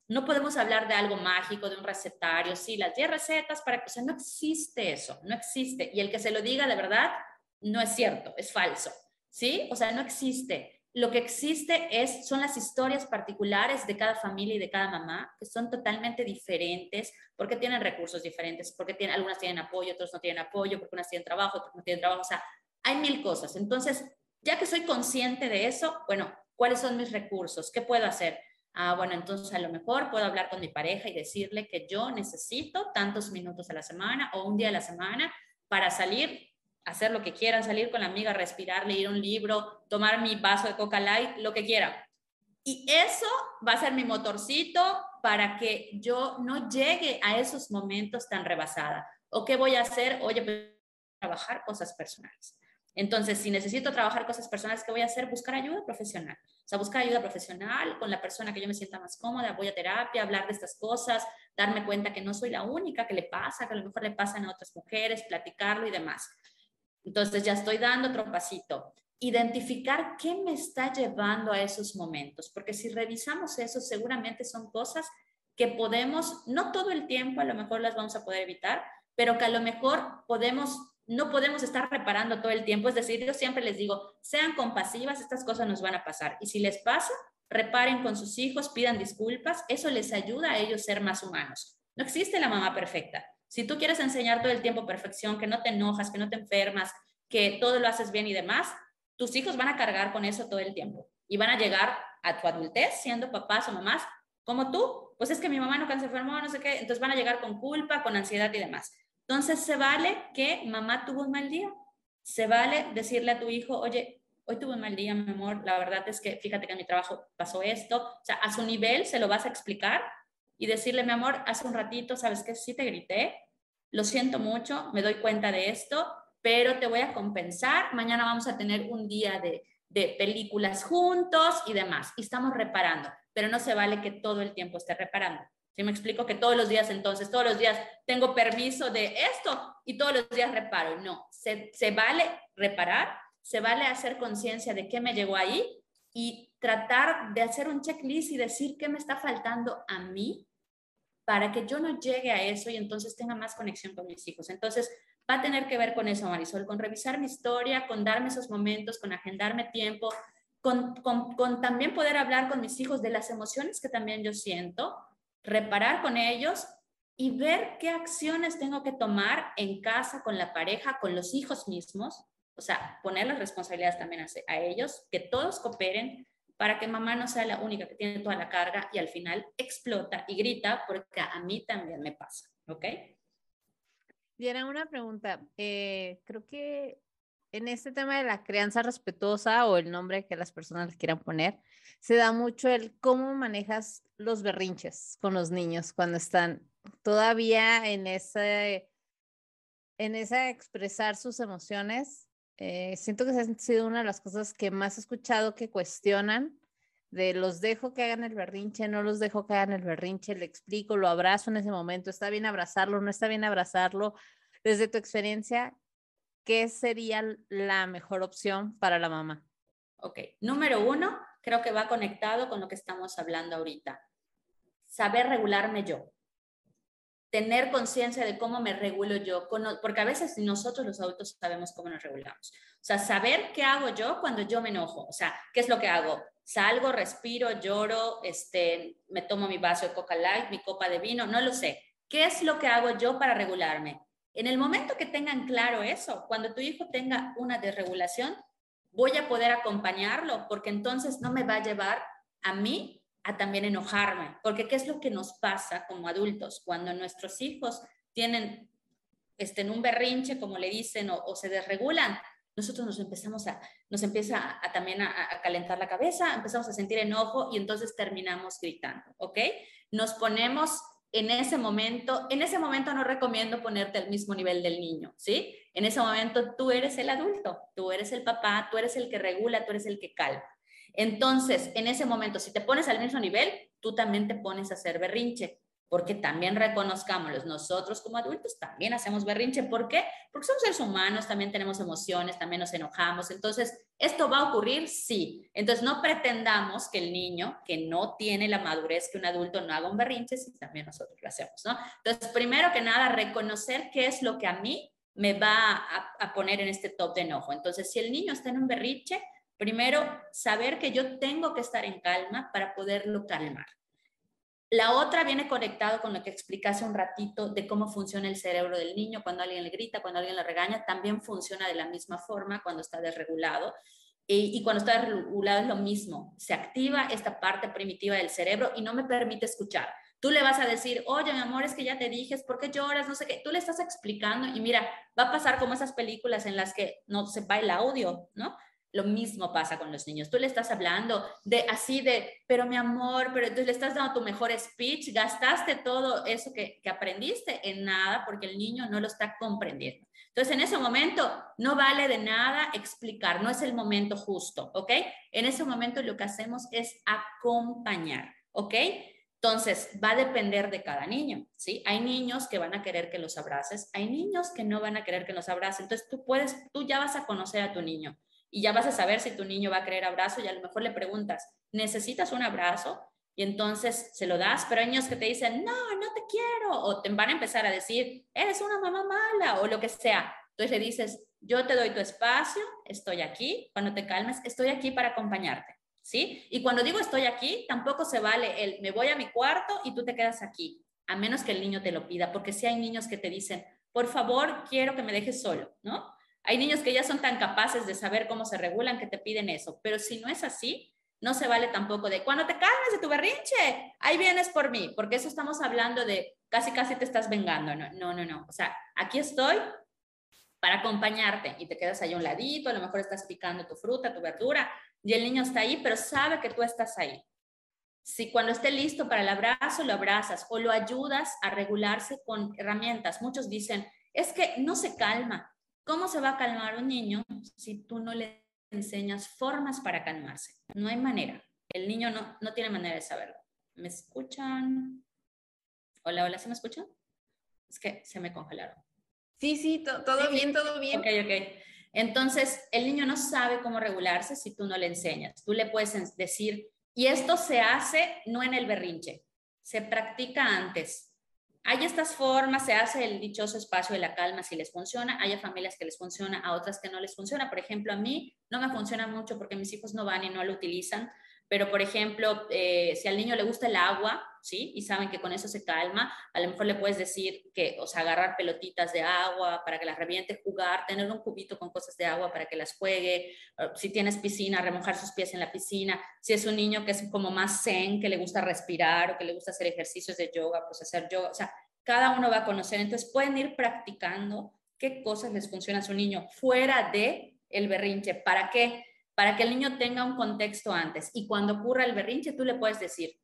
[SPEAKER 4] No podemos hablar de algo mágico, de un recetario, sí, las 10 recetas para que, o sea, no existe eso, no existe. Y el que se lo diga de verdad, no es cierto, es falso, ¿sí? O sea, no existe. Lo que existe es, son las historias particulares de cada familia y de cada mamá, que son totalmente diferentes, porque tienen recursos diferentes, porque tienen, algunas tienen apoyo, otras no tienen apoyo, porque unas tienen trabajo, otras no tienen trabajo, o sea, hay mil cosas. Entonces, ya que soy consciente de eso, bueno, ¿cuáles son mis recursos? ¿Qué puedo hacer? Ah, bueno, entonces a lo mejor puedo hablar con mi pareja y decirle que yo necesito tantos minutos a la semana o un día a la semana para salir hacer lo que quieran, salir con la amiga, respirar, leer un libro, tomar mi vaso de Coca Light, lo que quiera. Y eso va a ser mi motorcito para que yo no llegue a esos momentos tan rebasada. ¿O qué voy a hacer? Oye, pues, trabajar cosas personales. Entonces, si necesito trabajar cosas personales, ¿qué voy a hacer? Buscar ayuda profesional. O sea, buscar ayuda profesional con la persona que yo me sienta más cómoda, voy a terapia, hablar de estas cosas, darme cuenta que no soy la única que le pasa, que a lo mejor le pasan a otras mujeres, platicarlo y demás. Entonces, ya estoy dando otro pasito. Identificar qué me está llevando a esos momentos, porque si revisamos eso, seguramente son cosas que podemos, no todo el tiempo, a lo mejor las vamos a poder evitar, pero que a lo mejor podemos no podemos estar reparando todo el tiempo. Es decir, yo siempre les digo, sean compasivas, estas cosas nos van a pasar. Y si les pasa, reparen con sus hijos, pidan disculpas, eso les ayuda a ellos ser más humanos. No existe la mamá perfecta. Si tú quieres enseñar todo el tiempo perfección, que no te enojas, que no te enfermas, que todo lo haces bien y demás, tus hijos van a cargar con eso todo el tiempo y van a llegar a tu adultez siendo papás o mamás como tú. Pues es que mi mamá nunca se enfermó, no sé qué, entonces van a llegar con culpa, con ansiedad y demás. Entonces, se vale que mamá tuvo un mal día. Se vale decirle a tu hijo, oye, hoy tuve un mal día, mi amor, la verdad es que fíjate que en mi trabajo pasó esto. O sea, a su nivel se lo vas a explicar y decirle, mi amor, hace un ratito, ¿sabes qué? Sí te grité, lo siento mucho, me doy cuenta de esto, pero te voy a compensar. Mañana vamos a tener un día de, de películas juntos y demás. Y estamos reparando, pero no se vale que todo el tiempo esté reparando. Si me explico que todos los días entonces, todos los días tengo permiso de esto y todos los días reparo. No, se, se vale reparar, se vale hacer conciencia de qué me llegó ahí y tratar de hacer un checklist y decir qué me está faltando a mí para que yo no llegue a eso y entonces tenga más conexión con mis hijos. Entonces, va a tener que ver con eso, Marisol, con revisar mi historia, con darme esos momentos, con agendarme tiempo, con, con, con también poder hablar con mis hijos de las emociones que también yo siento, reparar con ellos y ver qué acciones tengo que tomar en casa, con la pareja, con los hijos mismos. O sea, poner las responsabilidades también a, ellos, que todos cooperen para que mamá no sea la única que tiene toda la carga y al final explota y grita porque a mí también me pasa. ¿Ok?
[SPEAKER 1] Diana, una pregunta. Eh, creo que en este tema de la crianza respetuosa o el nombre que las personas le quieran poner, se da mucho el cómo manejas los berrinches con los niños cuando están todavía en ese, en esa expresar sus emociones. Eh, siento que ha sido una de las cosas que más he escuchado que cuestionan de los dejo que hagan el berrinche, no los dejo que hagan el berrinche, le explico, lo abrazo en ese momento, está bien abrazarlo, no está bien abrazarlo. Desde tu experiencia, ¿qué sería la mejor opción para la mamá?
[SPEAKER 4] Ok, número uno, creo que va conectado con lo que estamos hablando ahorita. Saber regularme yo. Tener conciencia de cómo me regulo yo, porque a veces nosotros los adultos sabemos cómo nos regulamos. O sea, saber qué hago yo cuando yo me enojo. O sea, ¿qué es lo que hago? Salgo, respiro, lloro, este, me tomo mi vaso de Coca Light, mi copa de vino, no lo sé. ¿Qué es lo que hago yo para regularme? En el momento que tengan claro eso, cuando tu hijo tenga una desregulación, voy a poder acompañarlo, porque entonces no me va a llevar a mí a también enojarme, porque ¿qué es lo que nos pasa como adultos cuando nuestros hijos tienen este, en un berrinche, como le dicen, o, se desregulan? Nosotros nos empezamos a, nos empieza a, también a, a, calentar la cabeza, empezamos a sentir enojo y entonces terminamos gritando, ¿ok? Nos ponemos en ese momento, en ese momento no recomiendo ponerte al mismo nivel del niño, ¿sí? En ese momento tú eres el adulto, tú eres el papá, tú eres el que regula, tú eres el que calma. Entonces, en ese momento, si te pones al mismo nivel, tú también te pones a hacer berrinche porque también reconozcámoslos, nosotros como adultos también hacemos berrinche. ¿Por qué? Porque somos seres humanos, también tenemos emociones, también nos enojamos. Entonces, ¿esto va a ocurrir? Sí. Entonces, no pretendamos que el niño que no tiene la madurez que un adulto no haga un berrinche, si también nosotros lo hacemos, ¿no? Entonces, primero que nada, reconocer qué es lo que a mí me va a, a poner en este top de enojo. Entonces, si el niño está en un berrinche, primero saber que yo tengo que estar en calma para poderlo calmar. La otra viene conectado con lo que expliqué hace un ratito de cómo funciona el cerebro del niño cuando alguien le grita, cuando alguien le regaña, también funciona de la misma forma cuando está desregulado. Y, cuando está desregulado es lo mismo, se activa esta parte primitiva del cerebro y no me permite escuchar. Tú le vas a decir, oye, mi amor, es que ya te dije, ¿por qué lloras? No sé qué. Tú le estás explicando y mira, va a pasar como esas películas en las que no se va el audio, ¿no? Lo mismo pasa con los niños. Tú le estás hablando de así de, pero mi amor, pero entonces le estás dando tu mejor speech, gastaste todo eso que, que aprendiste en nada porque el niño no lo está comprendiendo. Entonces, en ese momento no vale de nada explicar, no es el momento justo, ¿ok? En ese momento lo que hacemos es acompañar, ¿ok? Entonces, va a depender de cada niño, ¿sí? Hay niños que van a querer que los abraces, hay niños que no van a querer que los abraces. Entonces, tú puedes, tú ya vas a conocer a tu niño y ya vas a saber si tu niño va a querer abrazo y a lo mejor le preguntas, ¿necesitas un abrazo? Y entonces se lo das, pero hay niños que te dicen, no, no te quiero, o te van a empezar a decir, eres una mamá mala, o lo que sea. Entonces le dices, yo te doy tu espacio, estoy aquí, cuando te calmes, estoy aquí para acompañarte, ¿sí? Y cuando digo estoy aquí, tampoco se vale el, me voy a mi cuarto y tú te quedas aquí, a menos que el niño te lo pida, porque si hay niños que te dicen, por favor, quiero que me dejes solo, ¿no? Hay niños que ya son tan capaces de saber cómo se regulan que te piden eso, pero si no es así, no se vale tampoco de cuando te calmes de tu berrinche, ahí vienes por mí, porque eso estamos hablando de casi casi te estás vengando. No, no, no. O sea, aquí estoy para acompañarte y te quedas ahí un ladito, a lo mejor estás picando tu fruta, tu verdura y el niño está ahí, pero sabe que tú estás ahí. Si cuando esté listo para el abrazo, lo abrazas o lo ayudas a regularse con herramientas. Muchos dicen, es que no se calma. ¿Cómo se va a calmar un niño si tú no le enseñas formas para calmarse? No hay manera. El niño no, no tiene manera de saberlo. ¿Me escuchan? Hola, hola, ¿se me escuchan? Es que se me congelaron.
[SPEAKER 3] Sí, sí, todo bien, todo bien.
[SPEAKER 4] Ok, ok. Entonces, el niño no sabe cómo regularse si tú no le enseñas. Tú le puedes decir, y esto se hace no en el berrinche, se practica antes. Hay estas formas, se hace el dichoso espacio de la calma si les funciona, hay familias que les funciona, a otras que no les funciona. Por ejemplo, a mí no me funciona mucho porque mis hijos no van y no lo utilizan, pero por ejemplo, eh, si al niño le gusta el agua, ¿sí? Y saben que con eso se calma, a lo mejor le puedes decir que, o sea, agarrar pelotitas de agua para que las reviente, jugar, tener un cubito con cosas de agua para que las juegue, si tienes piscina, remojar sus pies en la piscina, si es un niño que es como más zen, que le gusta respirar o que le gusta hacer ejercicios de yoga, pues hacer yoga, o sea, cada uno va a conocer, entonces pueden ir practicando qué cosas les funciona a su niño fuera de el berrinche, ¿para qué? Para que el niño tenga un contexto antes. Y cuando ocurra el berrinche tú le puedes decir,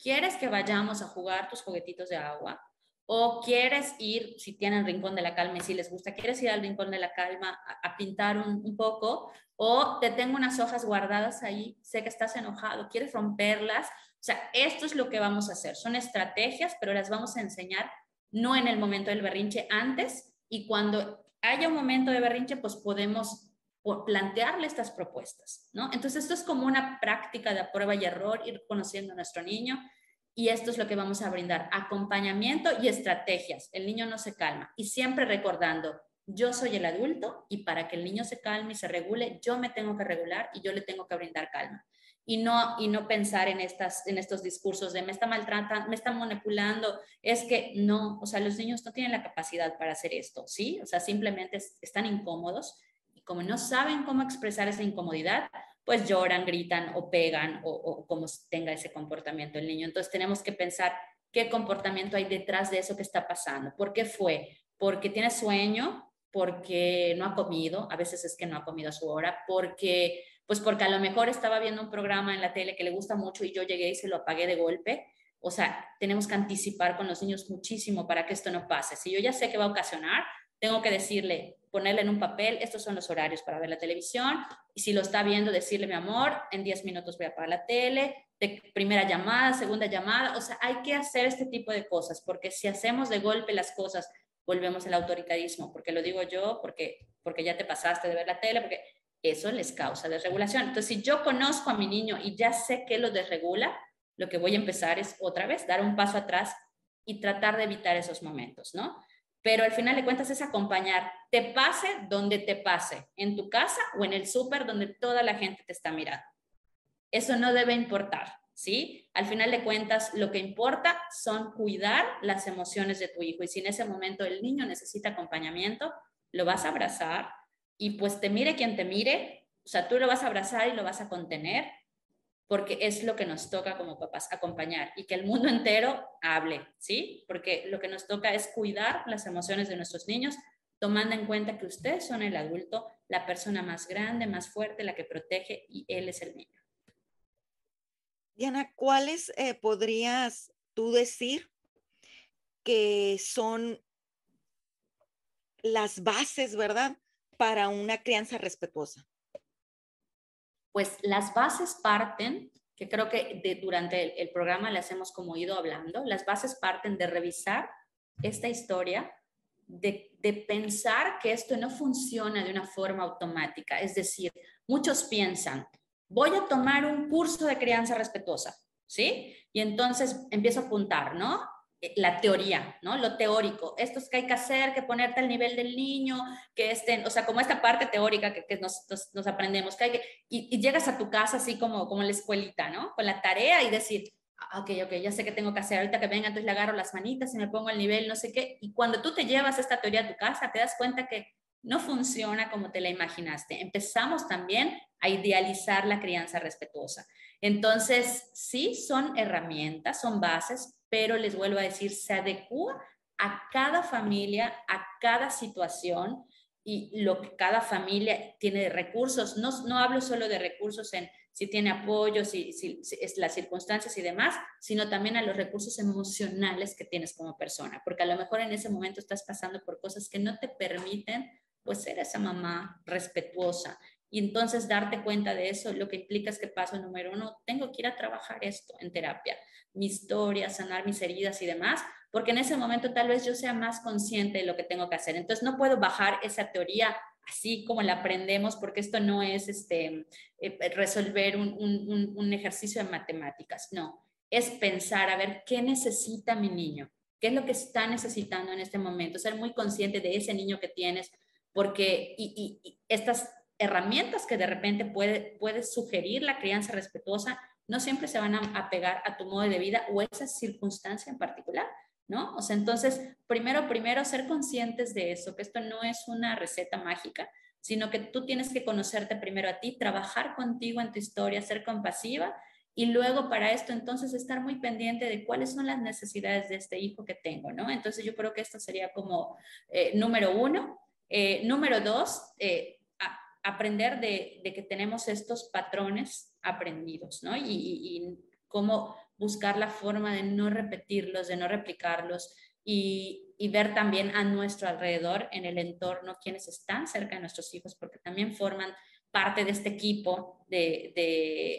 [SPEAKER 4] ¿Quieres que vayamos a jugar tus juguetitos de agua? ¿O quieres ir, si tienen rincón de la calma y si les gusta, quieres ir al rincón de la calma a, pintar un, un, poco? ¿O te tengo unas hojas guardadas ahí, sé que estás enojado, quieres romperlas? O sea, esto es lo que vamos a hacer. Son estrategias, pero las vamos a enseñar no en el momento del berrinche, antes y cuando haya un momento de berrinche, pues podemos plantearle estas propuestas, ¿no? Entonces, esto es como una práctica de prueba y error, ir conociendo a nuestro niño y esto es lo que vamos a brindar, acompañamiento y estrategias. El niño no se calma y siempre recordando, yo soy el adulto y para que el niño se calme y se regule, yo me tengo que regular y yo le tengo que brindar calma. Y no, y no pensar en, estas, en estos discursos de me está maltratando, me está manipulando. Es que no, o sea, los niños no tienen la capacidad para hacer esto, ¿sí? O sea, simplemente están incómodos como no saben cómo expresar esa incomodidad, pues lloran, gritan o pegan o, como tenga ese comportamiento el niño. Entonces tenemos que pensar qué comportamiento hay detrás de eso que está pasando. ¿Por qué fue? Porque tiene sueño, porque no ha comido, a veces es que no ha comido a su hora, porque pues porque a lo mejor estaba viendo un programa en la tele que le gusta mucho y yo llegué y se lo apagué de golpe. O sea, tenemos que anticipar con los niños muchísimo para que esto no pase. Si yo ya sé que va a ocasionar, tengo que decirle, ponerle en un papel, estos son los horarios para ver la televisión, y si lo está viendo, decirle, mi amor, en 10 minutos voy a apagar la tele, de primera llamada, segunda llamada, o sea, hay que hacer este tipo de cosas, porque si hacemos de golpe las cosas, volvemos al autoritarismo, porque lo digo yo, porque, porque ya te pasaste de ver la tele, porque eso les causa desregulación. Entonces, si yo conozco a mi niño y ya sé que lo desregula, lo que voy a empezar es otra vez dar un paso atrás y tratar de evitar esos momentos, ¿no? Pero al final de cuentas es acompañar, te pase donde te pase, en tu casa o en el súper donde toda la gente te está mirando. Eso no debe importar, ¿sí? Al final de cuentas, lo que importa son cuidar las emociones de tu hijo y si en ese momento el niño necesita acompañamiento, lo vas a abrazar y pues te mire quien te mire, o sea, tú lo vas a abrazar y lo vas a contener porque es lo que nos toca como papás, acompañar y que el mundo entero hable, ¿sí? Porque lo que nos toca es cuidar las emociones de nuestros niños tomando en cuenta que ustedes son el adulto, la persona más grande, más fuerte, la que protege y él es el niño.
[SPEAKER 2] Diana, ¿cuáles eh, podrías tú decir que son las bases, verdad, para una crianza respetuosa?
[SPEAKER 4] Pues las bases parten, que creo que durante el, programa les hemos como ido hablando, las bases parten de revisar esta historia, de, de pensar que esto no funciona de una forma automática. Es decir, muchos piensan, voy a tomar un curso de crianza respetuosa, ¿sí? Y entonces empiezo a apuntar, ¿no? Eh, la teoría, ¿no? Lo teórico. Esto es que hay que hacer, que ponerte al nivel del niño, que estén, o sea, como esta parte teórica que, que nos, nos, aprendemos, que hay que, y, llegas a tu casa así como, como la escuelita, ¿no? Con la tarea y decir, ah, ok, ok, ya sé qué tengo que hacer, ahorita que venga, entonces le agarro las manitas y me pongo al nivel, no sé qué. Y cuando tú te llevas esta teoría a tu casa, te das cuenta que no funciona como te la imaginaste. Empezamos también a idealizar la crianza respetuosa. Entonces, sí, son herramientas, son bases, pero les vuelvo a decir, se adecua a cada familia, a cada situación y lo que cada familia tiene de recursos. No, no hablo solo de recursos en si tiene apoyo, si, si, es las circunstancias y demás, sino también a los recursos emocionales que tienes como persona, porque a lo mejor en ese momento estás pasando por cosas que no te permiten pues ser esa mamá respetuosa. Y entonces darte cuenta de eso, lo que implica es que paso número uno, tengo que ir a trabajar esto en terapia mi historia, sanar mis heridas y demás, porque en ese momento tal vez yo sea más consciente de lo que tengo que hacer. Entonces no puedo bajar esa teoría así como la aprendemos, porque esto no es este, eh, resolver un, un, un ejercicio de matemáticas, no, es pensar a ver qué necesita mi niño, qué es lo que está necesitando en este momento, ser muy consciente de ese niño que tienes, porque y, y, estas herramientas que de repente puede, puede sugerir la crianza respetuosa no siempre se van a, pegar a tu modo de vida o esa circunstancia en particular, ¿no? O sea, entonces, primero, primero, ser conscientes de eso, que esto no es una receta mágica, sino que tú tienes que conocerte primero a ti, trabajar contigo en tu historia, ser compasiva y luego para esto entonces estar muy pendiente de cuáles son las necesidades de este hijo que tengo, ¿no? Entonces yo creo que esto sería como eh, número uno. Eh, número dos, eh, aprender de, que tenemos estos patrones aprendidos, ¿no? Y, cómo buscar la forma de no repetirlos, de no replicarlos y, ver también a nuestro alrededor, en el entorno, quienes están cerca de nuestros hijos, porque también forman parte de este equipo de,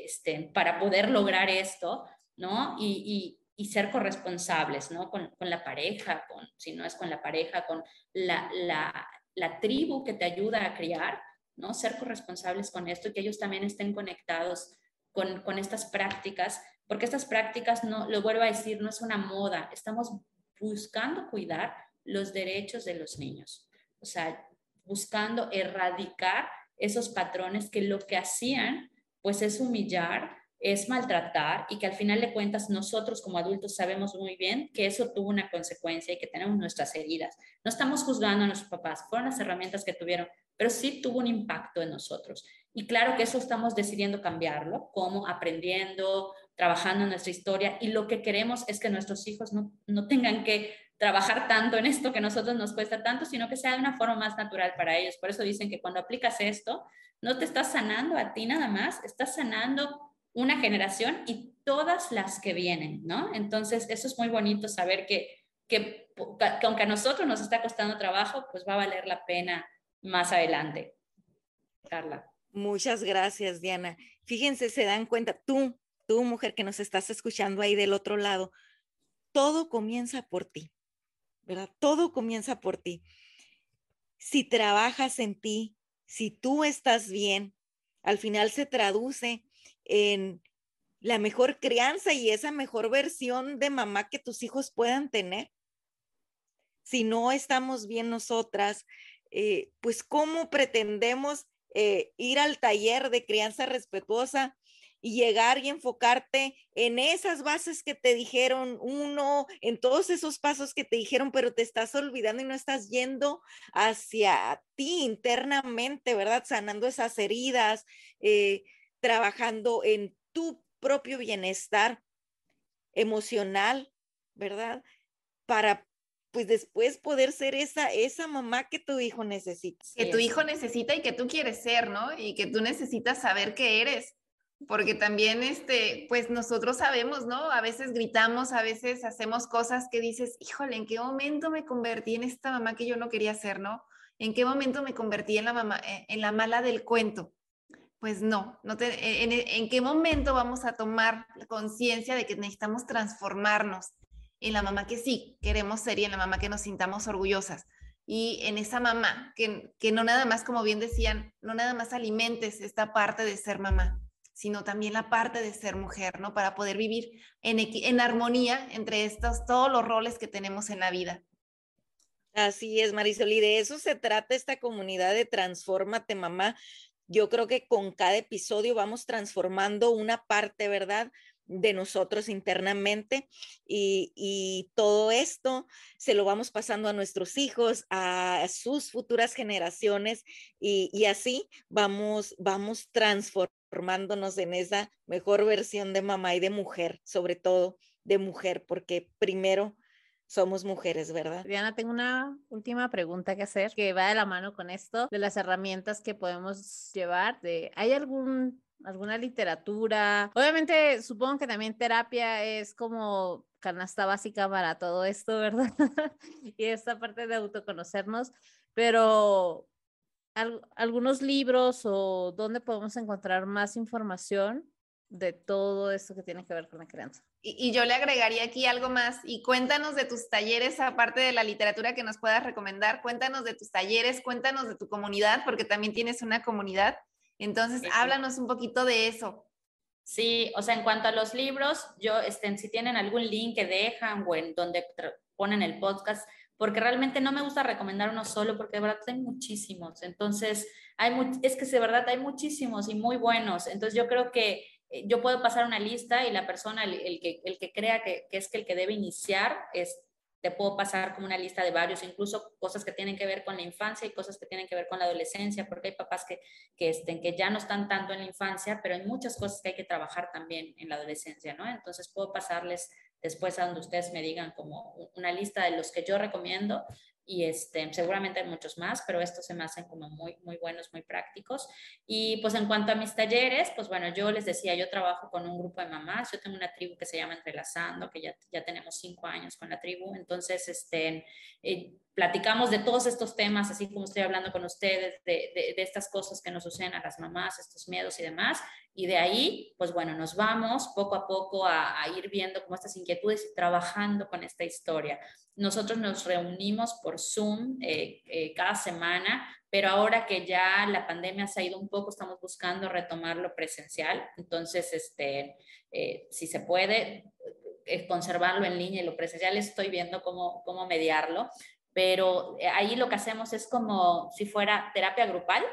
[SPEAKER 4] este, para poder lograr esto, ¿no? Y, ser corresponsables, ¿no? Con, la pareja, con, si no es con la pareja, con la, la, la tribu que te ayuda a criar, ¿no? Ser corresponsables con esto y que ellos también estén conectados con, con estas prácticas, porque estas prácticas, no, lo vuelvo a decir, no es una moda, estamos buscando cuidar los derechos de los niños, o sea, buscando erradicar esos patrones que lo que hacían, pues es humillar, es maltratar y que al final de cuentas nosotros como adultos sabemos muy bien que eso tuvo una consecuencia y que tenemos nuestras heridas. No estamos juzgando a nuestros papás, fueron las herramientas que tuvieron, pero sí tuvo un impacto en nosotros. Y claro que eso estamos decidiendo cambiarlo, como aprendiendo, trabajando en nuestra historia y lo que queremos es que nuestros hijos no, no tengan que trabajar tanto en esto que a nosotros nos cuesta tanto, sino que sea de una forma más natural para ellos. Por eso dicen que cuando aplicas esto, no te estás sanando a ti nada más, estás sanando una generación y todas las que vienen, ¿no? Entonces, eso es muy bonito saber que, que, que aunque a nosotros nos está costando trabajo, pues va a valer la pena más adelante. Carla.
[SPEAKER 2] Muchas gracias, Diana. Fíjense, se dan cuenta, tú, tú mujer que nos estás escuchando ahí del otro lado, todo comienza por ti, ¿verdad? Todo comienza por ti. Si trabajas en ti, si tú estás bien, al final se traduce en la mejor crianza y esa mejor versión de mamá que tus hijos puedan tener. Si no estamos bien nosotras, eh, pues cómo pretendemos eh, ir al taller de crianza respetuosa y llegar y enfocarte en esas bases que te dijeron uno, en todos esos pasos que te dijeron, pero te estás olvidando y no estás yendo hacia ti internamente, ¿verdad? Sanando esas heridas, eh, trabajando en tu propio bienestar emocional, ¿verdad? Para pues después poder ser esa, esa mamá que tu hijo necesita.
[SPEAKER 3] Que tu hijo necesita y que tú quieres ser, ¿no? Y que tú necesitas saber que eres. Porque también, este, pues nosotros sabemos, ¿no? A veces gritamos, a veces hacemos cosas que dices, híjole, ¿en qué momento me convertí en esta mamá que yo no quería ser, ¿no? ¿En qué momento me convertí en la mamá, eh, en la mala del cuento? Pues no, no te, en, en qué momento vamos a tomar conciencia de que necesitamos transformarnos en la mamá que sí queremos ser y en la mamá que nos sintamos orgullosas. Y en esa mamá, que, que no nada más, como bien decían, no nada más alimentes esta parte de ser mamá, sino también la parte de ser mujer, ¿no? Para poder vivir en, en armonía entre estos, todos los roles que tenemos en la vida.
[SPEAKER 2] Así es, Marisol, y de eso se trata esta comunidad de Transfórmate Mamá. Yo creo que con cada episodio vamos transformando una parte, ¿verdad? De nosotros internamente y, todo esto se lo vamos pasando a nuestros hijos, a sus futuras generaciones y, así vamos, vamos transformándonos en esa mejor versión de mamá y de mujer, sobre todo de mujer, porque primero somos mujeres, ¿verdad?
[SPEAKER 1] Diana, tengo una última pregunta que hacer que va de la mano con esto, de las herramientas que podemos llevar. De, ¿Hay algún alguna literatura. Obviamente, supongo que también terapia es como canasta básica para todo esto, ¿verdad? y esta parte de autoconocernos, pero algunos libros o dónde podemos encontrar más información de todo esto que tiene que ver con la crianza.
[SPEAKER 3] Y, y, yo le agregaría aquí algo más y cuéntanos de tus talleres, aparte de la literatura que nos puedas recomendar, cuéntanos de tus talleres, cuéntanos de tu comunidad, porque también tienes una comunidad entonces, háblanos un poquito de eso.
[SPEAKER 4] Sí, o sea, en cuanto a los libros, yo, este, si tienen algún link que dejan o en donde ponen el podcast, porque realmente no me gusta recomendar uno solo, porque de verdad hay muchísimos. Entonces, hay es que de verdad hay muchísimos y muy buenos. Entonces, yo creo que eh, yo puedo pasar una lista y la persona, el, que, el que crea que, que, es que el que debe iniciar, es, te puedo pasar como una lista de varios, incluso cosas que tienen que ver con la infancia y cosas que tienen que ver con la adolescencia, porque hay papás que, que, estén, que ya no están tanto en la infancia, pero hay muchas cosas que hay que trabajar también en la adolescencia, ¿no? Entonces puedo pasarles después a donde ustedes me digan como una lista de los que yo recomiendo y este, seguramente hay muchos más, pero estos se me hacen como muy, muy buenos, muy prácticos. Y pues en cuanto a mis talleres, pues bueno, yo les decía, yo trabajo con un grupo de mamás, yo tengo una tribu que se llama Entrelazando, que ya, ya tenemos cinco años con la tribu, entonces este, eh, platicamos de todos estos temas, así como estoy hablando con ustedes, de, de, estas cosas que nos suceden a las mamás, estos miedos y demás. Y de ahí, pues bueno, nos vamos poco a poco a, ir viendo como estas inquietudes y trabajando con esta historia. Nosotros nos reunimos por Zoom eh, eh, cada semana, pero ahora que ya la pandemia se ha ido un poco, estamos buscando retomarlo presencial. Entonces, este, eh, si se puede, conservarlo en línea y lo presencial, estoy viendo cómo, cómo mediarlo pero eh, ahí lo que hacemos es como si fuera terapia grupal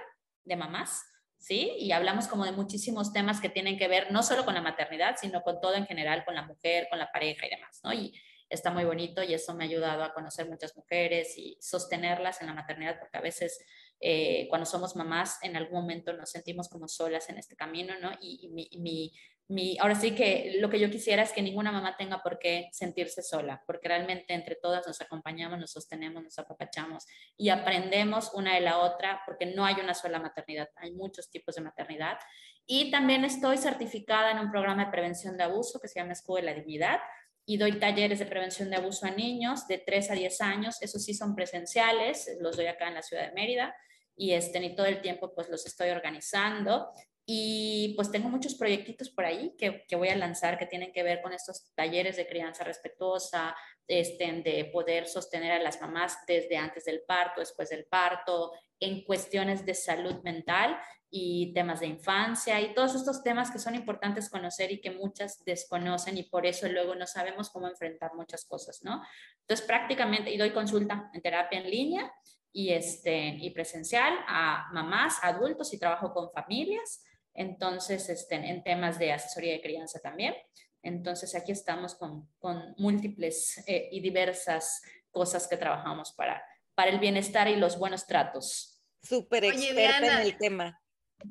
[SPEAKER 4] de mamás, ¿sí? Y hablamos como de muchísimos temas que tienen que ver no solo con la maternidad, sino con todo en general, con la mujer, con la pareja y demás, ¿no? Y está muy bonito y eso me ha ayudado a conocer muchas mujeres y sostenerlas en la maternidad, porque a veces eh, cuando somos mamás en algún momento nos sentimos como solas en este camino, ¿no? Y, mi, mi, ahora sí que lo que yo quisiera es que ninguna mamá tenga por qué sentirse sola, porque realmente entre todas nos acompañamos, nos sostenemos, nos apapachamos y aprendemos una de la otra, porque no hay una sola maternidad, hay muchos tipos de maternidad. Y también estoy certificada en un programa de prevención de abuso que se llama Escudo de la Dignidad y doy talleres de prevención de abuso a niños de 3 a 10 años, esos sí son presenciales, los doy acá en la ciudad de Mérida y este, ni todo el tiempo pues los estoy organizando y pues tengo muchos proyectitos por ahí que, que, voy a lanzar que tienen que ver con estos talleres de crianza respetuosa, este, de poder sostener a las mamás desde antes del parto, después del parto, en cuestiones de salud mental y temas de infancia y todos estos temas que son importantes conocer y que muchas desconocen y por eso luego no sabemos cómo enfrentar muchas cosas, ¿no? Entonces prácticamente, y doy consulta en terapia en línea y, este, y presencial a mamás, adultos y trabajo con familias entonces, este, en temas de asesoría de crianza también. Entonces, aquí estamos con, con múltiples eh, y diversas cosas que trabajamos para, para el bienestar y los buenos tratos.
[SPEAKER 2] Súper experta en el tema.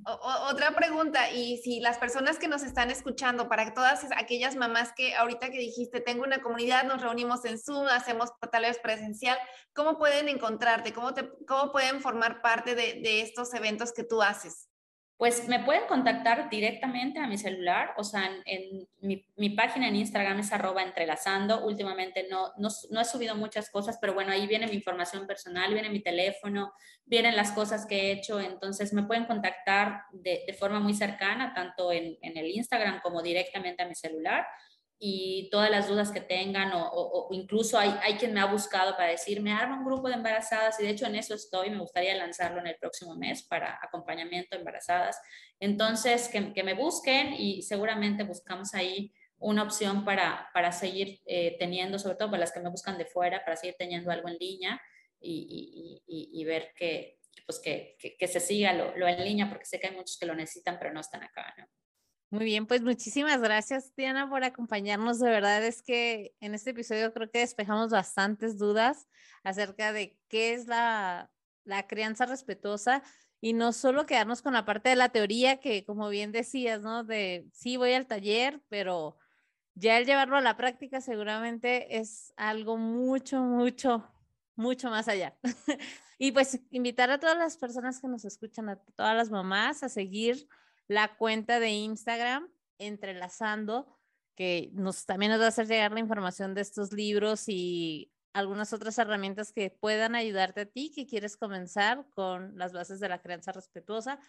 [SPEAKER 3] Otra pregunta, y si las personas que nos están escuchando, para todas aquellas mamás que ahorita que dijiste, tengo una comunidad, nos reunimos en Zoom, hacemos tal vez presencial, ¿cómo pueden encontrarte? ¿Cómo, te, cómo pueden formar parte de, de estos eventos que tú haces?
[SPEAKER 4] Pues me pueden contactar directamente a mi celular, o sea, en, mi, página en Instagram es entrelazando. Últimamente no, no, no, he subido muchas cosas, pero bueno, ahí viene mi información personal, viene mi teléfono, vienen las cosas que he hecho, entonces me pueden contactar de, de forma muy cercana, tanto en, en el Instagram como directamente a mi celular y todas las dudas que tengan o, incluso hay, hay, quien me ha buscado para decirme, arma un grupo de embarazadas y de hecho en eso estoy, me gustaría lanzarlo en el próximo mes para acompañamiento embarazadas. Entonces, que, que me busquen y seguramente buscamos ahí una opción para, para seguir eh, teniendo, sobre todo para las que me buscan de fuera, para seguir teniendo algo en línea y, y, y, ver que, pues que, que, se siga lo, lo en línea, porque sé que hay muchos que lo necesitan, pero no están acá. ¿no?
[SPEAKER 1] Muy bien, pues muchísimas gracias, Diana, por acompañarnos. De verdad es que en este episodio creo que despejamos bastantes dudas acerca de qué es la, la crianza respetuosa y no solo quedarnos con la parte de la teoría que, como bien decías, ¿no? De sí voy al taller, pero ya el llevarlo a la práctica seguramente es algo mucho, mucho, mucho más allá. y pues invitar a todas las personas que nos escuchan, a todas las mamás, a seguir la cuenta de Instagram, entrelazando, que nos, también nos va a hacer llegar la información de estos libros y algunas otras herramientas que puedan ayudarte a ti que quieres comenzar con las bases de la crianza respetuosa.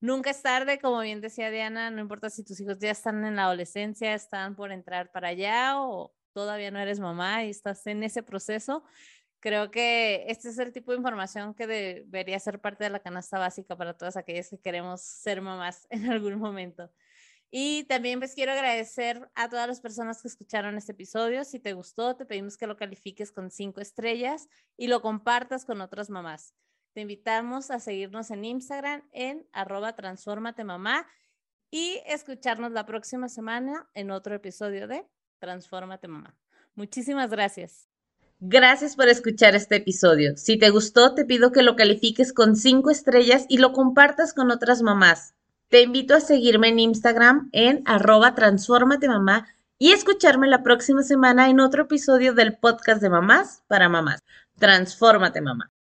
[SPEAKER 1] Nunca es tarde, como bien decía Diana, no importa si tus hijos ya están en la adolescencia, están por entrar para allá o todavía no eres mamá y estás en ese proceso creo que este es el tipo de información que debería ser parte de la canasta básica para todas aquellas que queremos ser mamás en algún momento. Y también pues quiero agradecer a todas las personas que escucharon este episodio. Si te gustó, te pedimos que lo califiques con cinco estrellas y lo compartas con otras mamás. Te invitamos a seguirnos en Instagram en arroba transformate mamá y escucharnos la próxima semana en otro episodio de Transfórmate mamá. Muchísimas gracias. Gracias por escuchar este episodio. Si te gustó, te pido que lo califiques con 5 estrellas y lo compartas con otras mamás. Te invito a seguirme en Instagram en arroba mamá y escucharme la próxima semana en otro episodio del podcast de mamás para mamás. Transfórmate mamá.